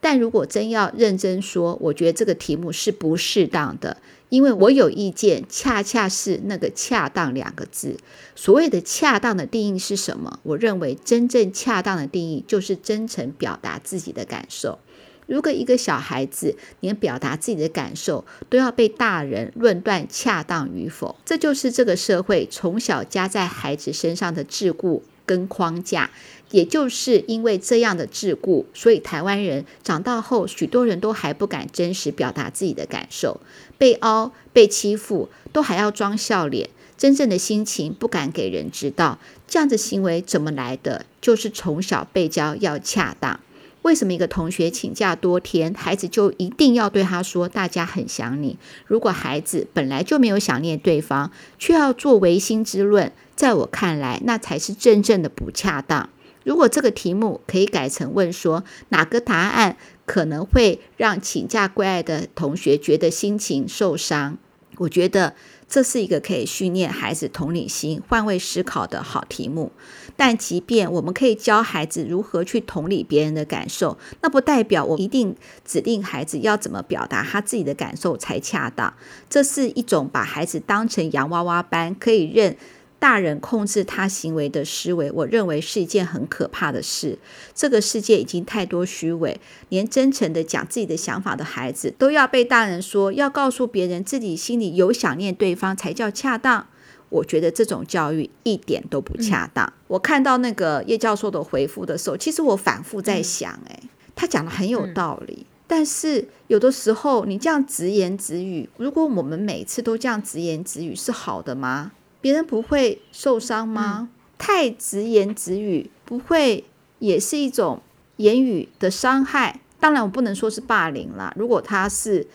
但如果真要认真说，我觉得这个题目是不适当的，因为我有意见，恰恰是那个“恰当”两个字。所谓的“恰当”的定义是什么？我认为真正恰当的定义就是真诚表达自己的感受。如果一个小孩子连表达自己的感受都要被大人论断恰当与否，这就是这个社会从小加在孩子身上的桎梏跟框架。也就是因为这样的桎梏，所以台湾人长大后，许多人都还不敢真实表达自己的感受，被凹、被欺负，都还要装笑脸，真正的心情不敢给人知道。这样的行为怎么来的？就是从小被教要恰当。为什么一个同学请假多天，孩子就一定要对他说“大家很想你”？如果孩子本来就没有想念对方，却要做违心之论，在我看来，那才是真正的不恰当。如果这个题目可以改成问说哪个答案可能会让请假归来的同学觉得心情受伤，我觉得这是一个可以训练孩子同理心、换位思考的好题目。但即便我们可以教孩子如何去同理别人的感受，那不代表我一定指定孩子要怎么表达他自己的感受才恰当。这是一种把孩子当成洋娃娃般可以认大人控制他行为的思维，我认为是一件很可怕的事。这个世界已经太多虚伪，连真诚的讲自己的想法的孩子，都要被大人说要告诉别人自己心里有想念对方才叫恰当。我觉得这种教育一点都不恰当。嗯、我看到那个叶教授的回复的时候，其实我反复在想，哎，他讲的很有道理，嗯、但是有的时候你这样直言直语，如果我们每次都这样直言直语，是好的吗？别人不会受伤吗？嗯、太直言直语不会也是一种言语的伤害？当然，我不能说是霸凌啦。如果他是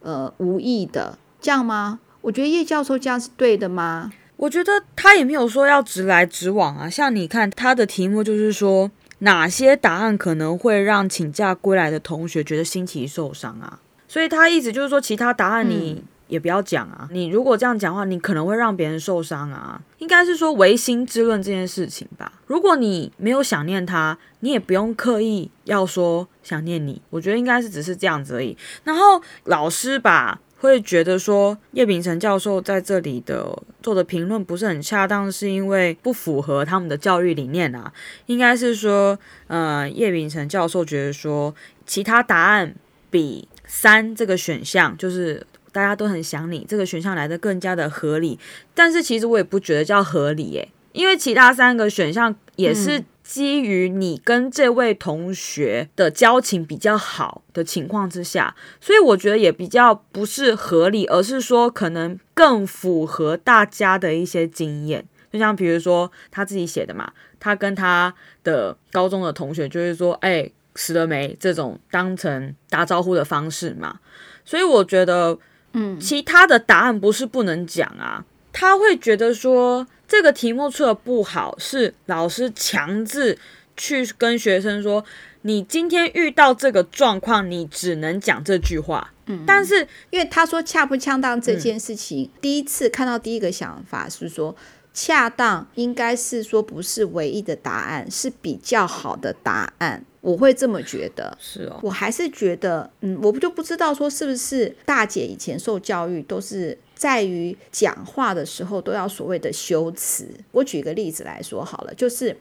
呃无意的，这样吗？我觉得叶教授这样是对的吗？我觉得他也没有说要直来直往啊。像你看他的题目就是说哪些答案可能会让请假归来的同学觉得心情受伤啊？所以他意思就是说其他答案你、嗯。也不要讲啊！你如果这样讲话，你可能会让别人受伤啊。应该是说唯心之论这件事情吧。如果你没有想念他，你也不用刻意要说想念你。我觉得应该是只是这样子而已。然后老师吧会觉得说叶秉成教授在这里的做的评论不是很恰当，是因为不符合他们的教育理念啊。应该是说，呃，叶秉成教授觉得说其他答案比三这个选项就是。大家都很想你，这个选项来的更加的合理，但是其实我也不觉得叫合理耶，因为其他三个选项也是基于你跟这位同学的交情比较好的情况之下，所以我觉得也比较不是合理，而是说可能更符合大家的一些经验，就像比如说他自己写的嘛，他跟他的高中的同学就是说，哎，死了没？这种当成打招呼的方式嘛，所以我觉得。嗯，其他的答案不是不能讲啊，他会觉得说这个题目出的不好，是老师强制去跟学生说，你今天遇到这个状况，你只能讲这句话。嗯，但是因为他说恰不恰当这件事情，嗯，第一次看到第一个想法是说，恰当应该是说不是唯一的答案，是比较好的答案。我会这么觉得，是哦，我还是觉得，嗯，我不就不知道说是不是大姐以前受教育都是在于讲话的时候都要所谓的修辞。我举个例子来说好了，就是，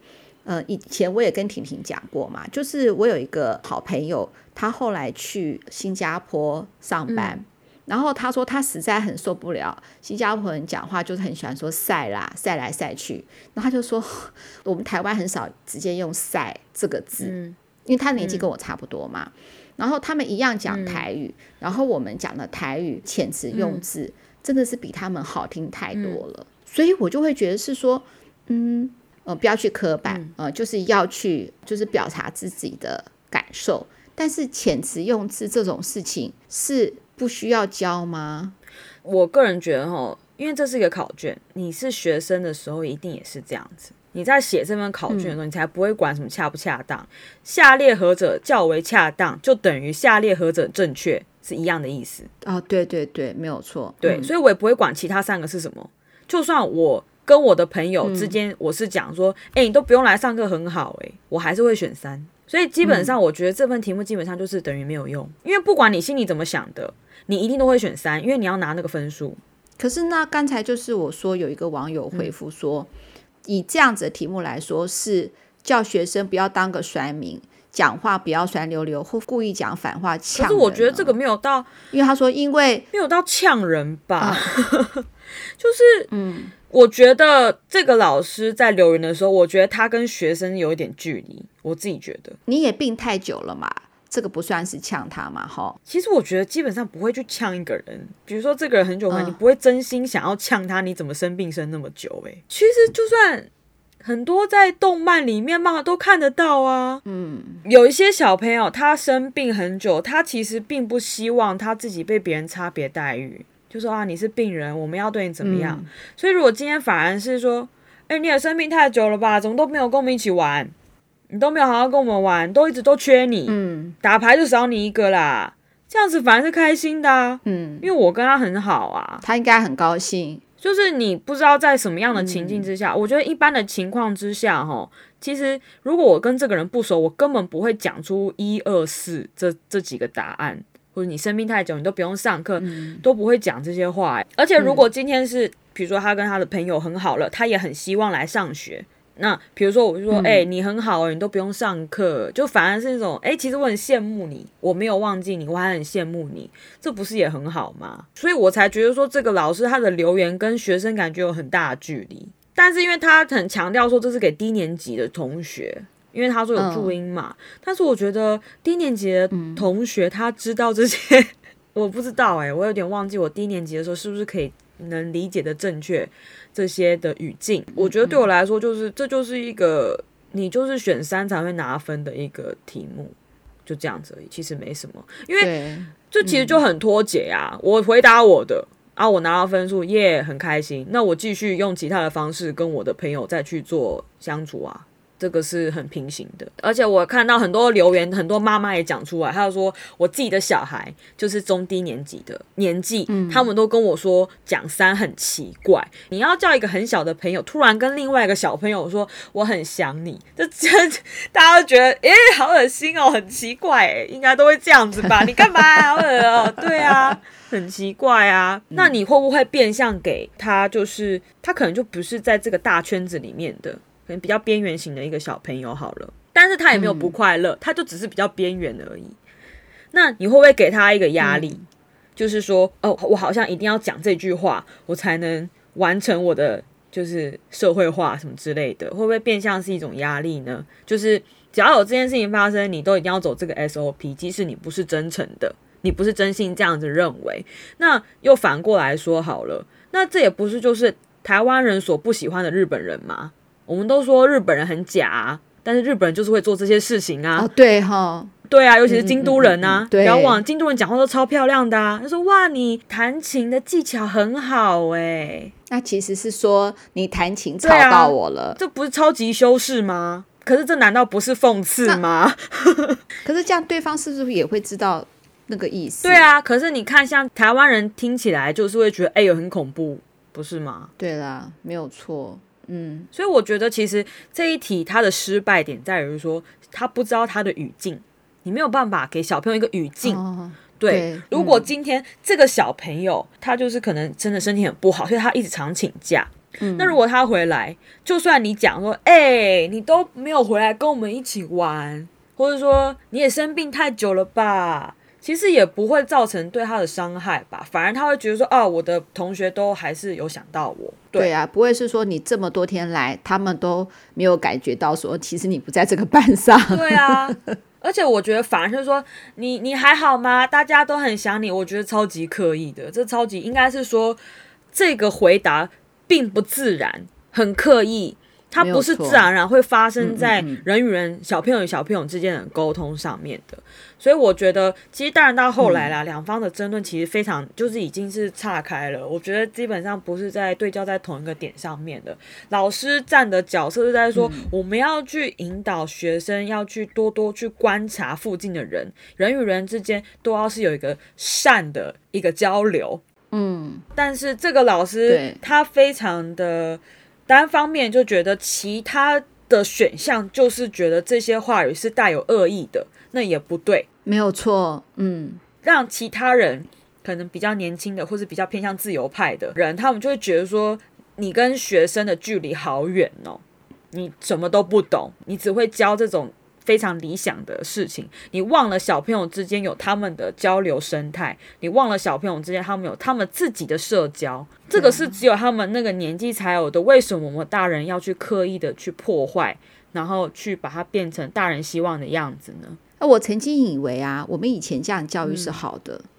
呃，以前我也跟婷婷讲过嘛，就是我有一个好朋友，他后来去新加坡上班，嗯、然后他说他实在很受不了新加坡人讲话，就是很喜欢说晒啦，晒来晒去，然后他就说 我们台湾很少直接用晒这个字。嗯因为他年纪跟我差不多嘛，嗯、然后他们一样讲台语，嗯、然后我们讲的台语遣词用字、嗯、真的是比他们好听太多了，嗯、所以我就会觉得是说，嗯呃，不要去刻板，嗯、呃，就是要去就是表达自己的感受，但是遣词用字这种事情是不需要教吗？我个人觉得哈，因为这是一个考卷，你是学生的时候一定也是这样子。你在写这份考卷的时候，你才不会管什么恰不恰当。嗯、下列何者较为恰当，就等于下列何者正确，是一样的意思。啊，对对对，没有错。对，嗯、所以我也不会管其他三个是什么。就算我跟我的朋友之间，我是讲说，哎、嗯，你都不用来上课，很好，哎，我还是会选三。所以基本上，我觉得这份题目基本上就是等于没有用，因为不管你心里怎么想的，你一定都会选三，因为你要拿那个分数。可是那刚才就是我说有一个网友回复说。嗯以这样子的题目来说，是叫学生不要当个酸民，讲话不要酸溜溜或故意讲反话呛。可是我觉得这个没有到，因为他说因为没有到呛人吧，嗯、就是嗯，我觉得这个老师在留言的时候，我觉得他跟学生有一点距离，我自己觉得。你也病太久了嘛。这个不算是呛他嘛？哈，其实我觉得基本上不会去呛一个人。比如说这个人很久没，嗯、你不会真心想要呛他。你怎么生病生那么久？哎，其实就算很多在动漫里面嘛都看得到啊。嗯，有一些小朋友他生病很久，他其实并不希望他自己被别人差别待遇，就说啊，你是病人，我们要对你怎么样？嗯、所以如果今天反而是说，哎，你也生病太久了吧？怎么都没有跟我们一起玩？你都没有好好跟我们玩，都一直都缺你。嗯，打牌就少你一个啦，这样子反而是开心的啊。嗯，因为我跟他很好啊，他应该很高兴。就是你不知道在什么样的情境之下，嗯、我觉得一般的情况之下，哈，其实如果我跟这个人不熟，我根本不会讲出一二四这这几个答案，或者你生病太久，你都不用上课，嗯、都不会讲这些话。而且如果今天是，嗯、比如说他跟他的朋友很好了，他也很希望来上学。那比如说，我就说，哎、嗯欸，你很好，你都不用上课，就反而是那种，哎、欸，其实我很羡慕你，我没有忘记你，我还很羡慕你，这不是也很好吗？所以我才觉得说，这个老师他的留言跟学生感觉有很大的距离。但是因为他很强调说这是给低年级的同学，因为他说有注音嘛。嗯、但是我觉得低年级的同学他知道这些，嗯、我不知道哎、欸，我有点忘记我低年级的时候是不是可以能理解的正确。这些的语境，我觉得对我来说就是，这就是一个你就是选三才会拿分的一个题目，就这样子而已，其实没什么，因为这其实就很脱节啊。我回答我的啊，我拿到分数，耶，很开心。那我继续用其他的方式跟我的朋友再去做相处啊。这个是很平行的，而且我看到很多留言，很多妈妈也讲出来，她就说我自己的小孩就是中低年级的年纪，嗯、他们都跟我说讲三很奇怪。你要叫一个很小的朋友突然跟另外一个小朋友说我很想你，这真大家都觉得 诶、欸，好恶心哦，很奇怪诶，应该都会这样子吧？你干嘛？好恶哦，对啊，很奇怪啊。那你会不会变相给他？就是他可能就不是在这个大圈子里面的。可能比较边缘型的一个小朋友好了，但是他也没有不快乐，嗯、他就只是比较边缘而已。那你会不会给他一个压力？嗯、就是说，哦，我好像一定要讲这句话，我才能完成我的就是社会化什么之类的，会不会变相是一种压力呢？就是只要有这件事情发生，你都一定要走这个 SOP，即使你不是真诚的，你不是真心这样子认为。那又反过来说好了，那这也不是就是台湾人所不喜欢的日本人吗？我们都说日本人很假，但是日本人就是会做这些事情啊。哦、对哈，对啊，尤其是京都人啊。不要忘，京都人讲话都超漂亮的啊。他说：“哇，你弹琴的技巧很好哎。”那其实是说你弹琴吵到我了，啊，这不是超级修饰吗？可是这难道不是讽刺吗？可是这样对方是不是也会知道那个意思？对啊，可是你看，像台湾人听起来就是会觉得哎呦很恐怖，不是吗？对啦，没有错。嗯，所以我觉得其实这一题它的失败点在于说，他不知道他的语境，你没有办法给小朋友一个语境。哦、对，如果今天这个小朋友他就是可能真的身体很不好，所以他一直常请假。嗯、那如果他回来，就算你讲说，哎、欸，你都没有回来跟我们一起玩，或者说你也生病太久了吧？其实也不会造成对他的伤害吧，反而他会觉得说，哦，我的同学都还是有想到我。对，对啊，不会是说你这么多天来，他们都没有感觉到说，其实你不在这个班上。对啊，而且我觉得反而是说，你你还好吗？大家都很想你，我觉得超级刻意的，这超级应该是说，这个回答并不自然，很刻意。它不是自然而然会发生在人与人、小朋友与小朋友之间的沟通上面的，所以我觉得，其实当然到后来啦，两方的争论其实非常就是已经是岔开了。我觉得基本上不是在对焦在同一个点上面的。老师站的角色是在说，我们要去引导学生，要去多多去观察附近的人，人与人之间都要是有一个善的一个交流。嗯，但是这个老师他非常的。单方面就觉得其他的选项就是觉得这些话语是带有恶意的，那也不对，没有错。嗯，让其他人可能比较年轻的，或是比较偏向自由派的人，他们就会觉得说，你跟学生的距离好远哦，你什么都不懂，你只会教这种。非常理想的事情，你忘了小朋友之间有他们的交流生态，你忘了小朋友之间他们有他们自己的社交，这个是只有他们那个年纪才有的。为什么我们大人要去刻意的去破坏，然后去把它变成大人希望的样子呢？那我曾经以为啊，我们以前这样教育是好的，嗯、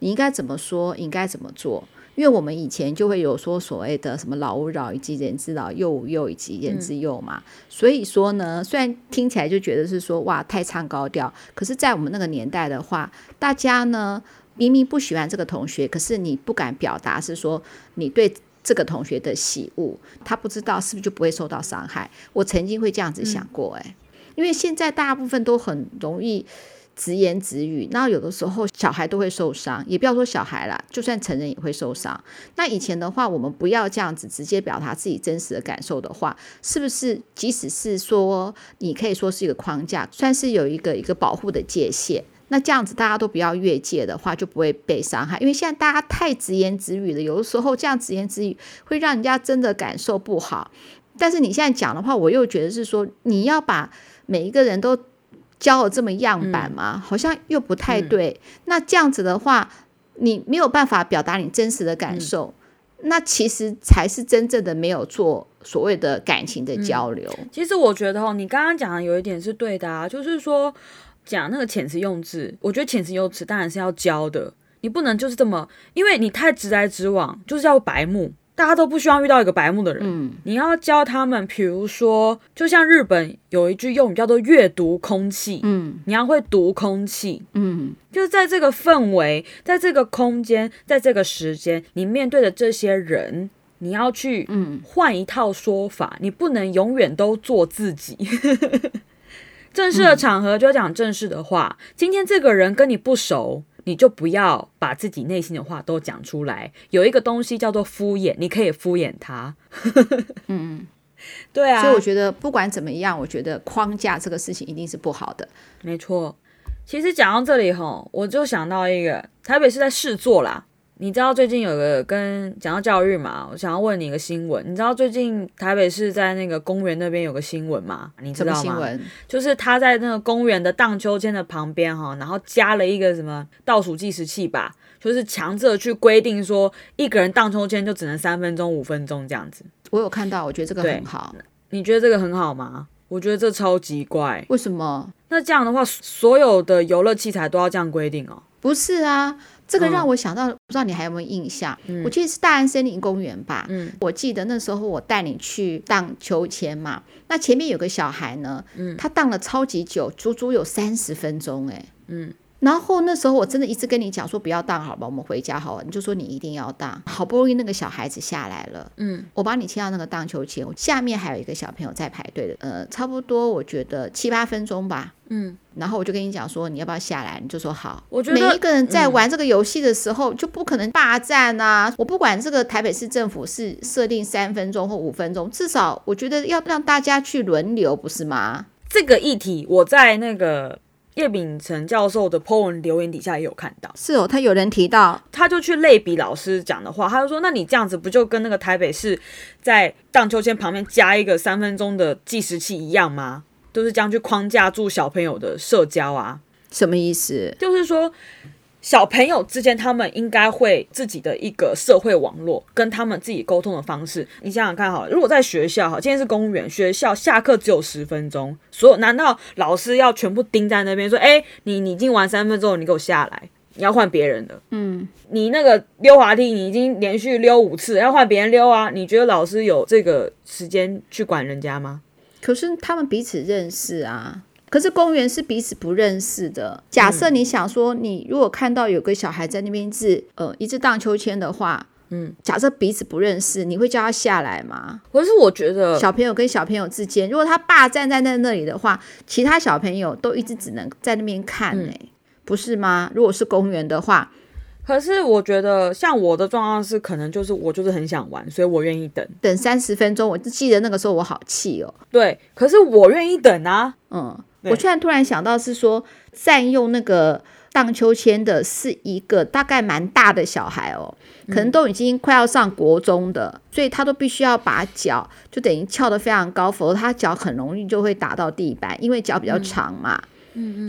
你应该怎么说，应该怎么做。因为我们以前就会有说所谓的什么老吾老以及人之老，幼吾幼以及人之幼嘛，嗯、所以说呢，虽然听起来就觉得是说哇太唱高调，可是，在我们那个年代的话，大家呢明明不喜欢这个同学，可是你不敢表达是说你对这个同学的喜恶，他不知道是不是就不会受到伤害？我曾经会这样子想过、欸，诶、嗯，因为现在大部分都很容易。直言直语，那有的时候小孩都会受伤，也不要说小孩啦，就算成人也会受伤。那以前的话，我们不要这样子直接表达自己真实的感受的话，是不是？即使是说你可以说是一个框架，算是有一个一个保护的界限。那这样子大家都不要越界的话，就不会被伤害。因为现在大家太直言直语了，有的时候这样直言直语会让人家真的感受不好。但是你现在讲的话，我又觉得是说你要把每一个人都教了这么样板吗？嗯、好像又不太对。嗯、那这样子的话，你没有办法表达你真实的感受，嗯、那其实才是真正的没有做所谓的感情的交流。嗯、其实我觉得哦，你刚刚讲的有一点是对的啊，就是说。讲那个遣词用字，我觉得遣词用词当然是要教的，你不能就是这么，因为你太直来直往，就是要白目，大家都不希望遇到一个白目的人。嗯，你要教他们，比如说，就像日本有一句用语叫做“阅读空气”，嗯，你要会读空气，嗯，就是在这个氛围，在这个空间，在这个时间，你面对的这些人，你要去，嗯，换一套说法，你不能永远都做自己。正式的场合就讲正式的话。嗯、今天这个人跟你不熟，你就不要把自己内心的话都讲出来。有一个东西叫做敷衍，你可以敷衍他。嗯，对啊。所以我觉得不管怎么样，我觉得框架这个事情一定是不好的。没错。其实讲到这里吼，我就想到一个，台北是在试做啦。你知道最近有个跟讲到教育嘛？我想要问你一个新闻。你知道最近台北市在那个公园那边有个新闻吗？你知道吗？新闻？就是他在那个公园的荡秋千的旁边哈，然后加了一个什么倒数计时器吧，就是强制去规定说一个人荡秋千就只能三分钟、五分钟这样子。我有看到，我觉得这个很好。你觉得这个很好吗？我觉得这超级怪。为什么？那这样的话，所有的游乐器材都要这样规定哦？不是啊。这个让我想到，嗯、不知道你还有没有印象？嗯、我记得是大安森林公园吧。嗯，我记得那时候我带你去荡秋千嘛，那前面有个小孩呢，嗯，他荡了超级久，足足有三十分钟，哎，嗯。然后那时候我真的一直跟你讲说不要荡好吧，我们回家好了。你就说你一定要荡，好不容易那个小孩子下来了，嗯，我帮你牵到那个荡秋千，下面还有一个小朋友在排队的，呃，差不多我觉得七八分钟吧，嗯，然后我就跟你讲说你要不要下来，你就说好。我觉得每一个人在玩这个游戏的时候就不可能霸占啊，我不管这个台北市政府是设定三分钟或五分钟，至少我觉得要让大家去轮流，不是吗？这个议题我在那个。叶秉成教授的 po 文留言底下也有看到，是哦，他有人提到，他就去类比老师讲的话，他就说，那你这样子不就跟那个台北市在荡秋千旁边加一个三分钟的计时器一样吗？都是这样去框架住小朋友的社交啊？什么意思？就是说。小朋友之间，他们应该会自己的一个社会网络，跟他们自己沟通的方式。你想想看，哈，如果在学校，哈，今天是公务员，学校下课只有十分钟，所有难道老师要全部盯在那边说，哎，你你已经玩三分钟，你给我下来，你要换别人的。嗯，你那个溜滑梯，你已经连续溜五次，要换别人溜啊？你觉得老师有这个时间去管人家吗？可是他们彼此认识啊。可是公园是彼此不认识的。假设你想说，你如果看到有个小孩在那边是呃一直荡秋千的话，嗯，假设彼此不认识，你会叫他下来吗？可是我觉得小朋友跟小朋友之间，如果他霸站在那那里的话，其他小朋友都一直只能在那边看，欸，哎，嗯，不是吗？如果是公园的话，可是我觉得像我的状况是，可能就是我就是很想玩，所以我愿意等等三十分钟。我就记得那个时候我好气哦。对，可是我愿意等啊，嗯。我突然突然想到是说，占用那个荡秋千的是一个大概蛮大的小孩哦，可能都已经快要上国中的，所以他都必须要把脚就等于翘得非常高，否则他脚很容易就会打到地板，因为脚比较长嘛。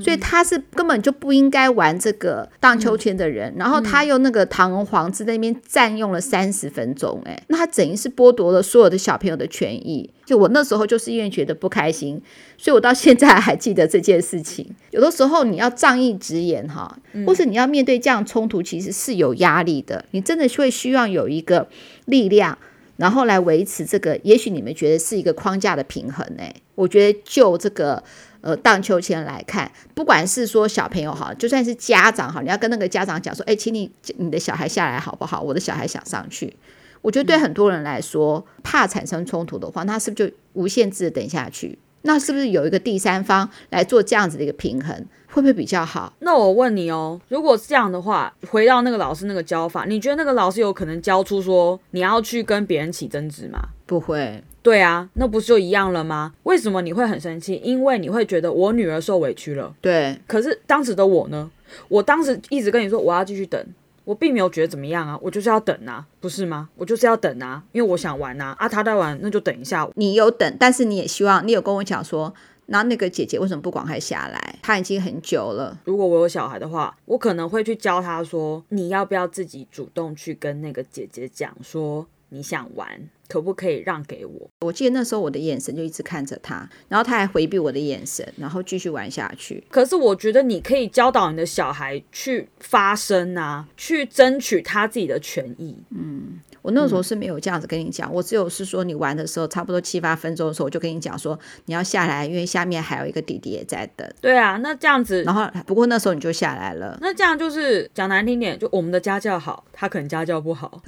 所以他是根本就不应该玩这个荡秋千的人，然后他又那个堂而皇之在那边占用了三十分钟，哎，那他等于是剥夺了所有的小朋友的权益。就我那时候就是因为觉得不开心，所以我到现在还记得这件事情。有的时候你要仗义执言哈，或是你要面对这样冲突，其实是有压力的。你真的会需要有一个力量，然后来维持这个。也许你们觉得是一个框架的平衡，哎，我觉得就这个。呃，荡秋千来看，不管是说小朋友好，就算是家长好，你要跟那个家长讲说，哎，请你你的小孩下来好不好？我的小孩想上去。我觉得对很多人来说，嗯、怕产生冲突的话，那是不是就无限制的等下去？那是不是有一个第三方来做这样子的一个平衡，会不会比较好？那我问你哦，如果是这样的话，回到那个老师那个教法，你觉得那个老师有可能教出说你要去跟别人起争执吗？不会。对啊，那不是就一样了吗？为什么你会很生气？因为你会觉得我女儿受委屈了。对。可是当时的我呢？我当时一直跟你说我要继续等。我并没有觉得怎么样啊，我就是要等啊，不是吗？我就是要等啊，因为我想玩啊。啊，他在玩，那就等一下。你有等，但是你也希望，你有跟我讲说，那那个姐姐为什么不赶快下来？她已经很久了。如果我有小孩的话，我可能会去教她说，你要不要自己主动去跟那个姐姐讲说。你想玩，可不可以让给我？我记得那时候我的眼神就一直看着他，然后他还回避我的眼神，然后继续玩下去。可是我觉得你可以教导你的小孩去发声啊，去争取他自己的权益。嗯，我那时候是没有这样子跟你讲，嗯、我只有是说你玩的时候差不多七八分钟的时候，我就跟你讲说你要下来，因为下面还有一个弟弟也在等。对啊，那这样子，然后不过那时候你就下来了。那这样就是讲难听点，就我们的家教好，他可能家教不好。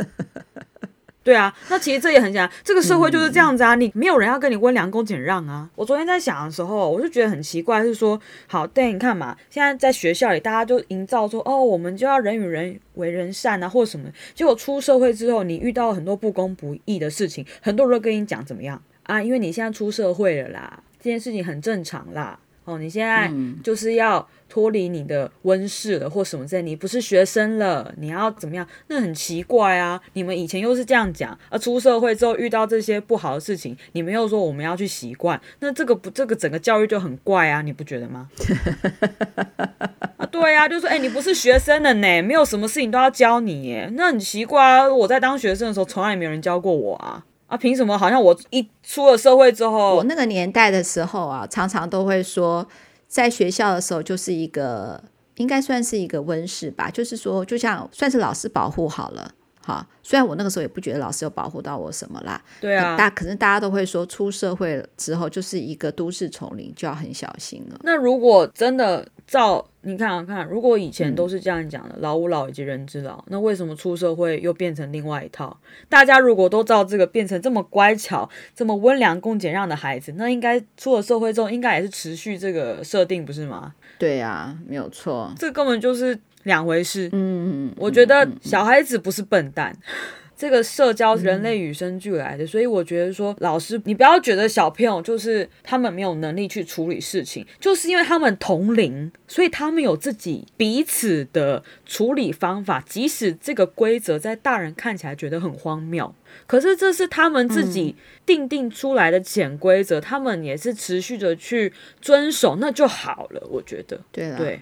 对啊，那其实这也很简单，这个社会就是这样子啊，你没有人要跟你温良恭俭让啊。我昨天在想的时候，我就觉得很奇怪，是说，好，对，你看嘛，现在在学校里，大家就营造说，哦，我们就要人与人为人善啊，或者什么。结果出社会之后，你遇到很多不公不义的事情，很多人都跟你讲怎么样啊？因为你现在出社会了啦，这件事情很正常啦。哦，你现在就是要脱离你的温室了，或什么之类，你不是学生了，你要怎么样？那很奇怪啊！你们以前又是这样讲，而出社会之后遇到这些不好的事情，你们又说我们要去习惯，那这个不，这个整个教育就很怪啊！你不觉得吗？啊，对啊，就是说，哎，你不是学生了呢，没有什么事情都要教你耶，那很奇怪啊！我在当学生的时候，从来也没有人教过我啊。啊，凭什么？好像我一出了社会之后，我那个年代的时候啊，常常都会说，在学校的时候就是一个，应该算是一个温室吧，就是说，就像算是老师保护好了，哈。虽然我那个时候也不觉得老师有保护到我什么啦，对啊，大可是大家都会说，出社会之后就是一个都市丛林，就要很小心了。那如果真的照你看啊看，如果以前都是这样讲的，老吾老以及人之老，那为什么出社会又变成另外一套？大家如果都照这个变成这么乖巧、这么温良恭俭让的孩子，那应该出了社会之后，应该也是持续这个设定，不是吗？对啊，没有错，这根本就是。两回事，嗯，我觉得小孩子不是笨蛋，这个社交人类与生俱来的，所以我觉得说老师，你不要觉得小朋友就是他们没有能力去处理事情，就是因为他们同龄，所以他们有自己彼此的处理方法，即使这个规则在大人看起来觉得很荒谬，可是这是他们自己定定出来的潜规则，他们也是持续的去遵守，那就好了，我觉得，对，对。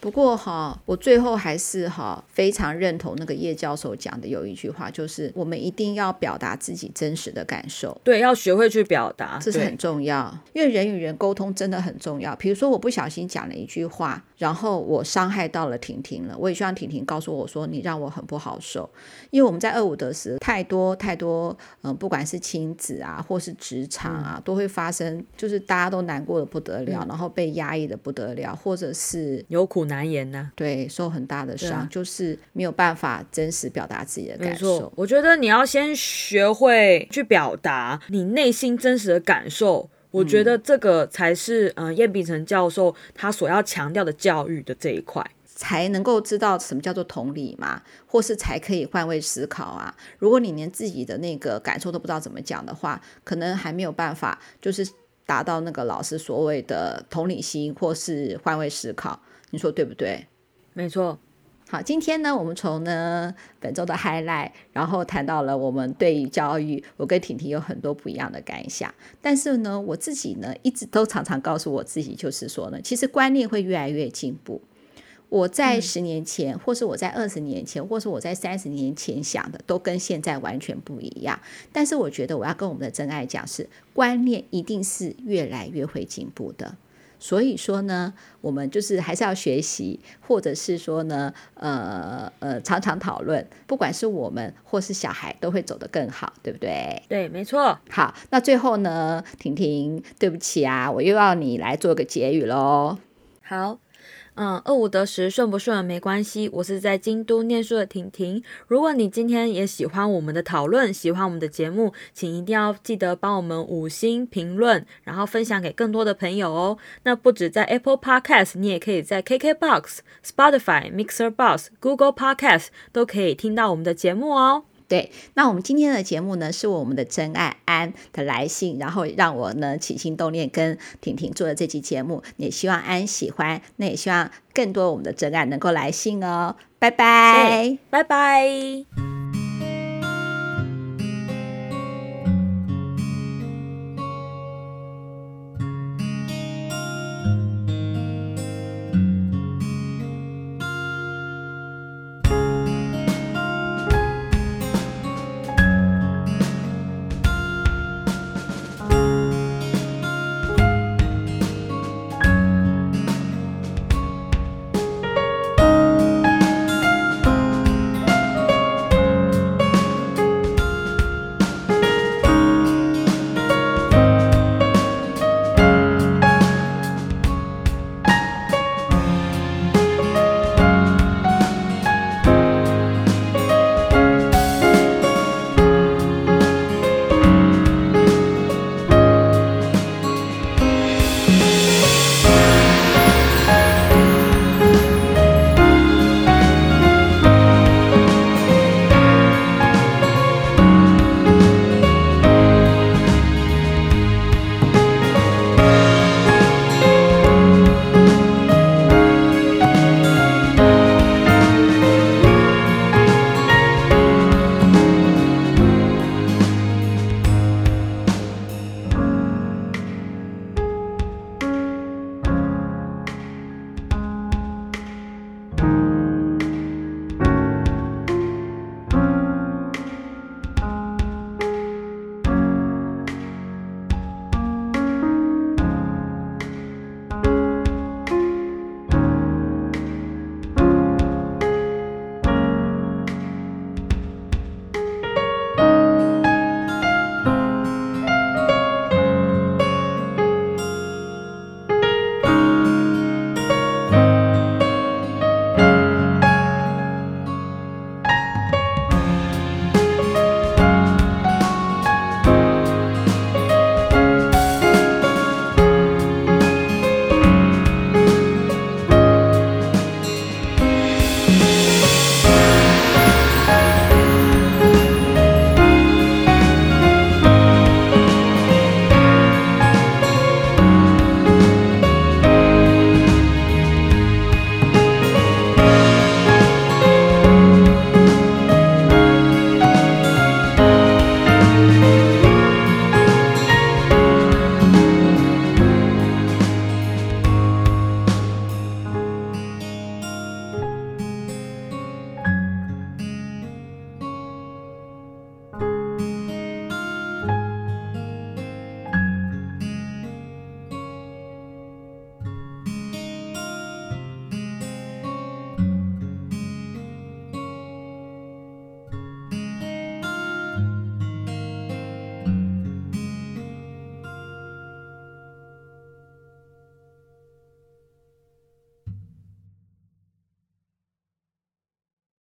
不过哈，我最后还是哈非常认同那个叶教授讲的有一句话，就是我们一定要表达自己真实的感受。对，要学会去表达，这是很重要。因为人与人沟通真的很重要。比如说，我不小心讲了一句话，然后我伤害到了婷婷了，我也希望婷婷告诉我说，你让我很不好受。因为我们在二五得十太多太多，嗯、呃，不管是亲子啊，或是职场啊，嗯、都会发生，就是大家都难过的不得了，嗯、然后被压抑的不得了，或者是有苦难。言呐，对，受很大的伤，啊、就是没有办法真实表达自己的感受。我觉得你要先学会去表达你内心真实的感受，我觉得这个才是嗯，叶秉成教授他所要强调的教育的这一块，才能够知道什么叫做同理嘛，或是才可以换位思考啊。如果你连自己的那个感受都不知道怎么讲的话，可能还没有办法，就是达到那个老师所谓的同理心或是换位思考。你说对不对？没错。好，今天呢，我们从呢本周的 highlight，然后谈到了我们对于教育，我跟婷婷有很多不一样的感想。但是呢，我自己呢，一直都常常告诉我自己，就是说呢，其实观念会越来越进步。我在十年前，嗯、或是我在二十年前，或是我在三十年前想的，都跟现在完全不一样。但是我觉得，我要跟我们的真爱讲是，是观念一定是越来越会进步的。所以说呢，我们就是还是要学习，或者是说呢，呃呃，常常讨论，不管是我们或是小孩，都会走得更好，对不对？对，没错。好，那最后呢，婷婷，对不起啊，我又要你来做个结语喽。好。嗯，二五得十，顺不顺没关系。我是在京都念书的婷婷。如果你今天也喜欢我们的讨论，喜欢我们的节目，请一定要记得帮我们五星评论，然后分享给更多的朋友哦。那不止在 Apple Podcast，你也可以在 KKBox、Spotify、Mixer Box、Google Podcast 都可以听到我们的节目哦。对，那我们今天的节目呢，是我们的真爱安的来信，然后让我呢起心动念跟婷婷做的这期节目，也希望安喜欢，那也希望更多我们的真爱能够来信哦，拜拜，拜拜。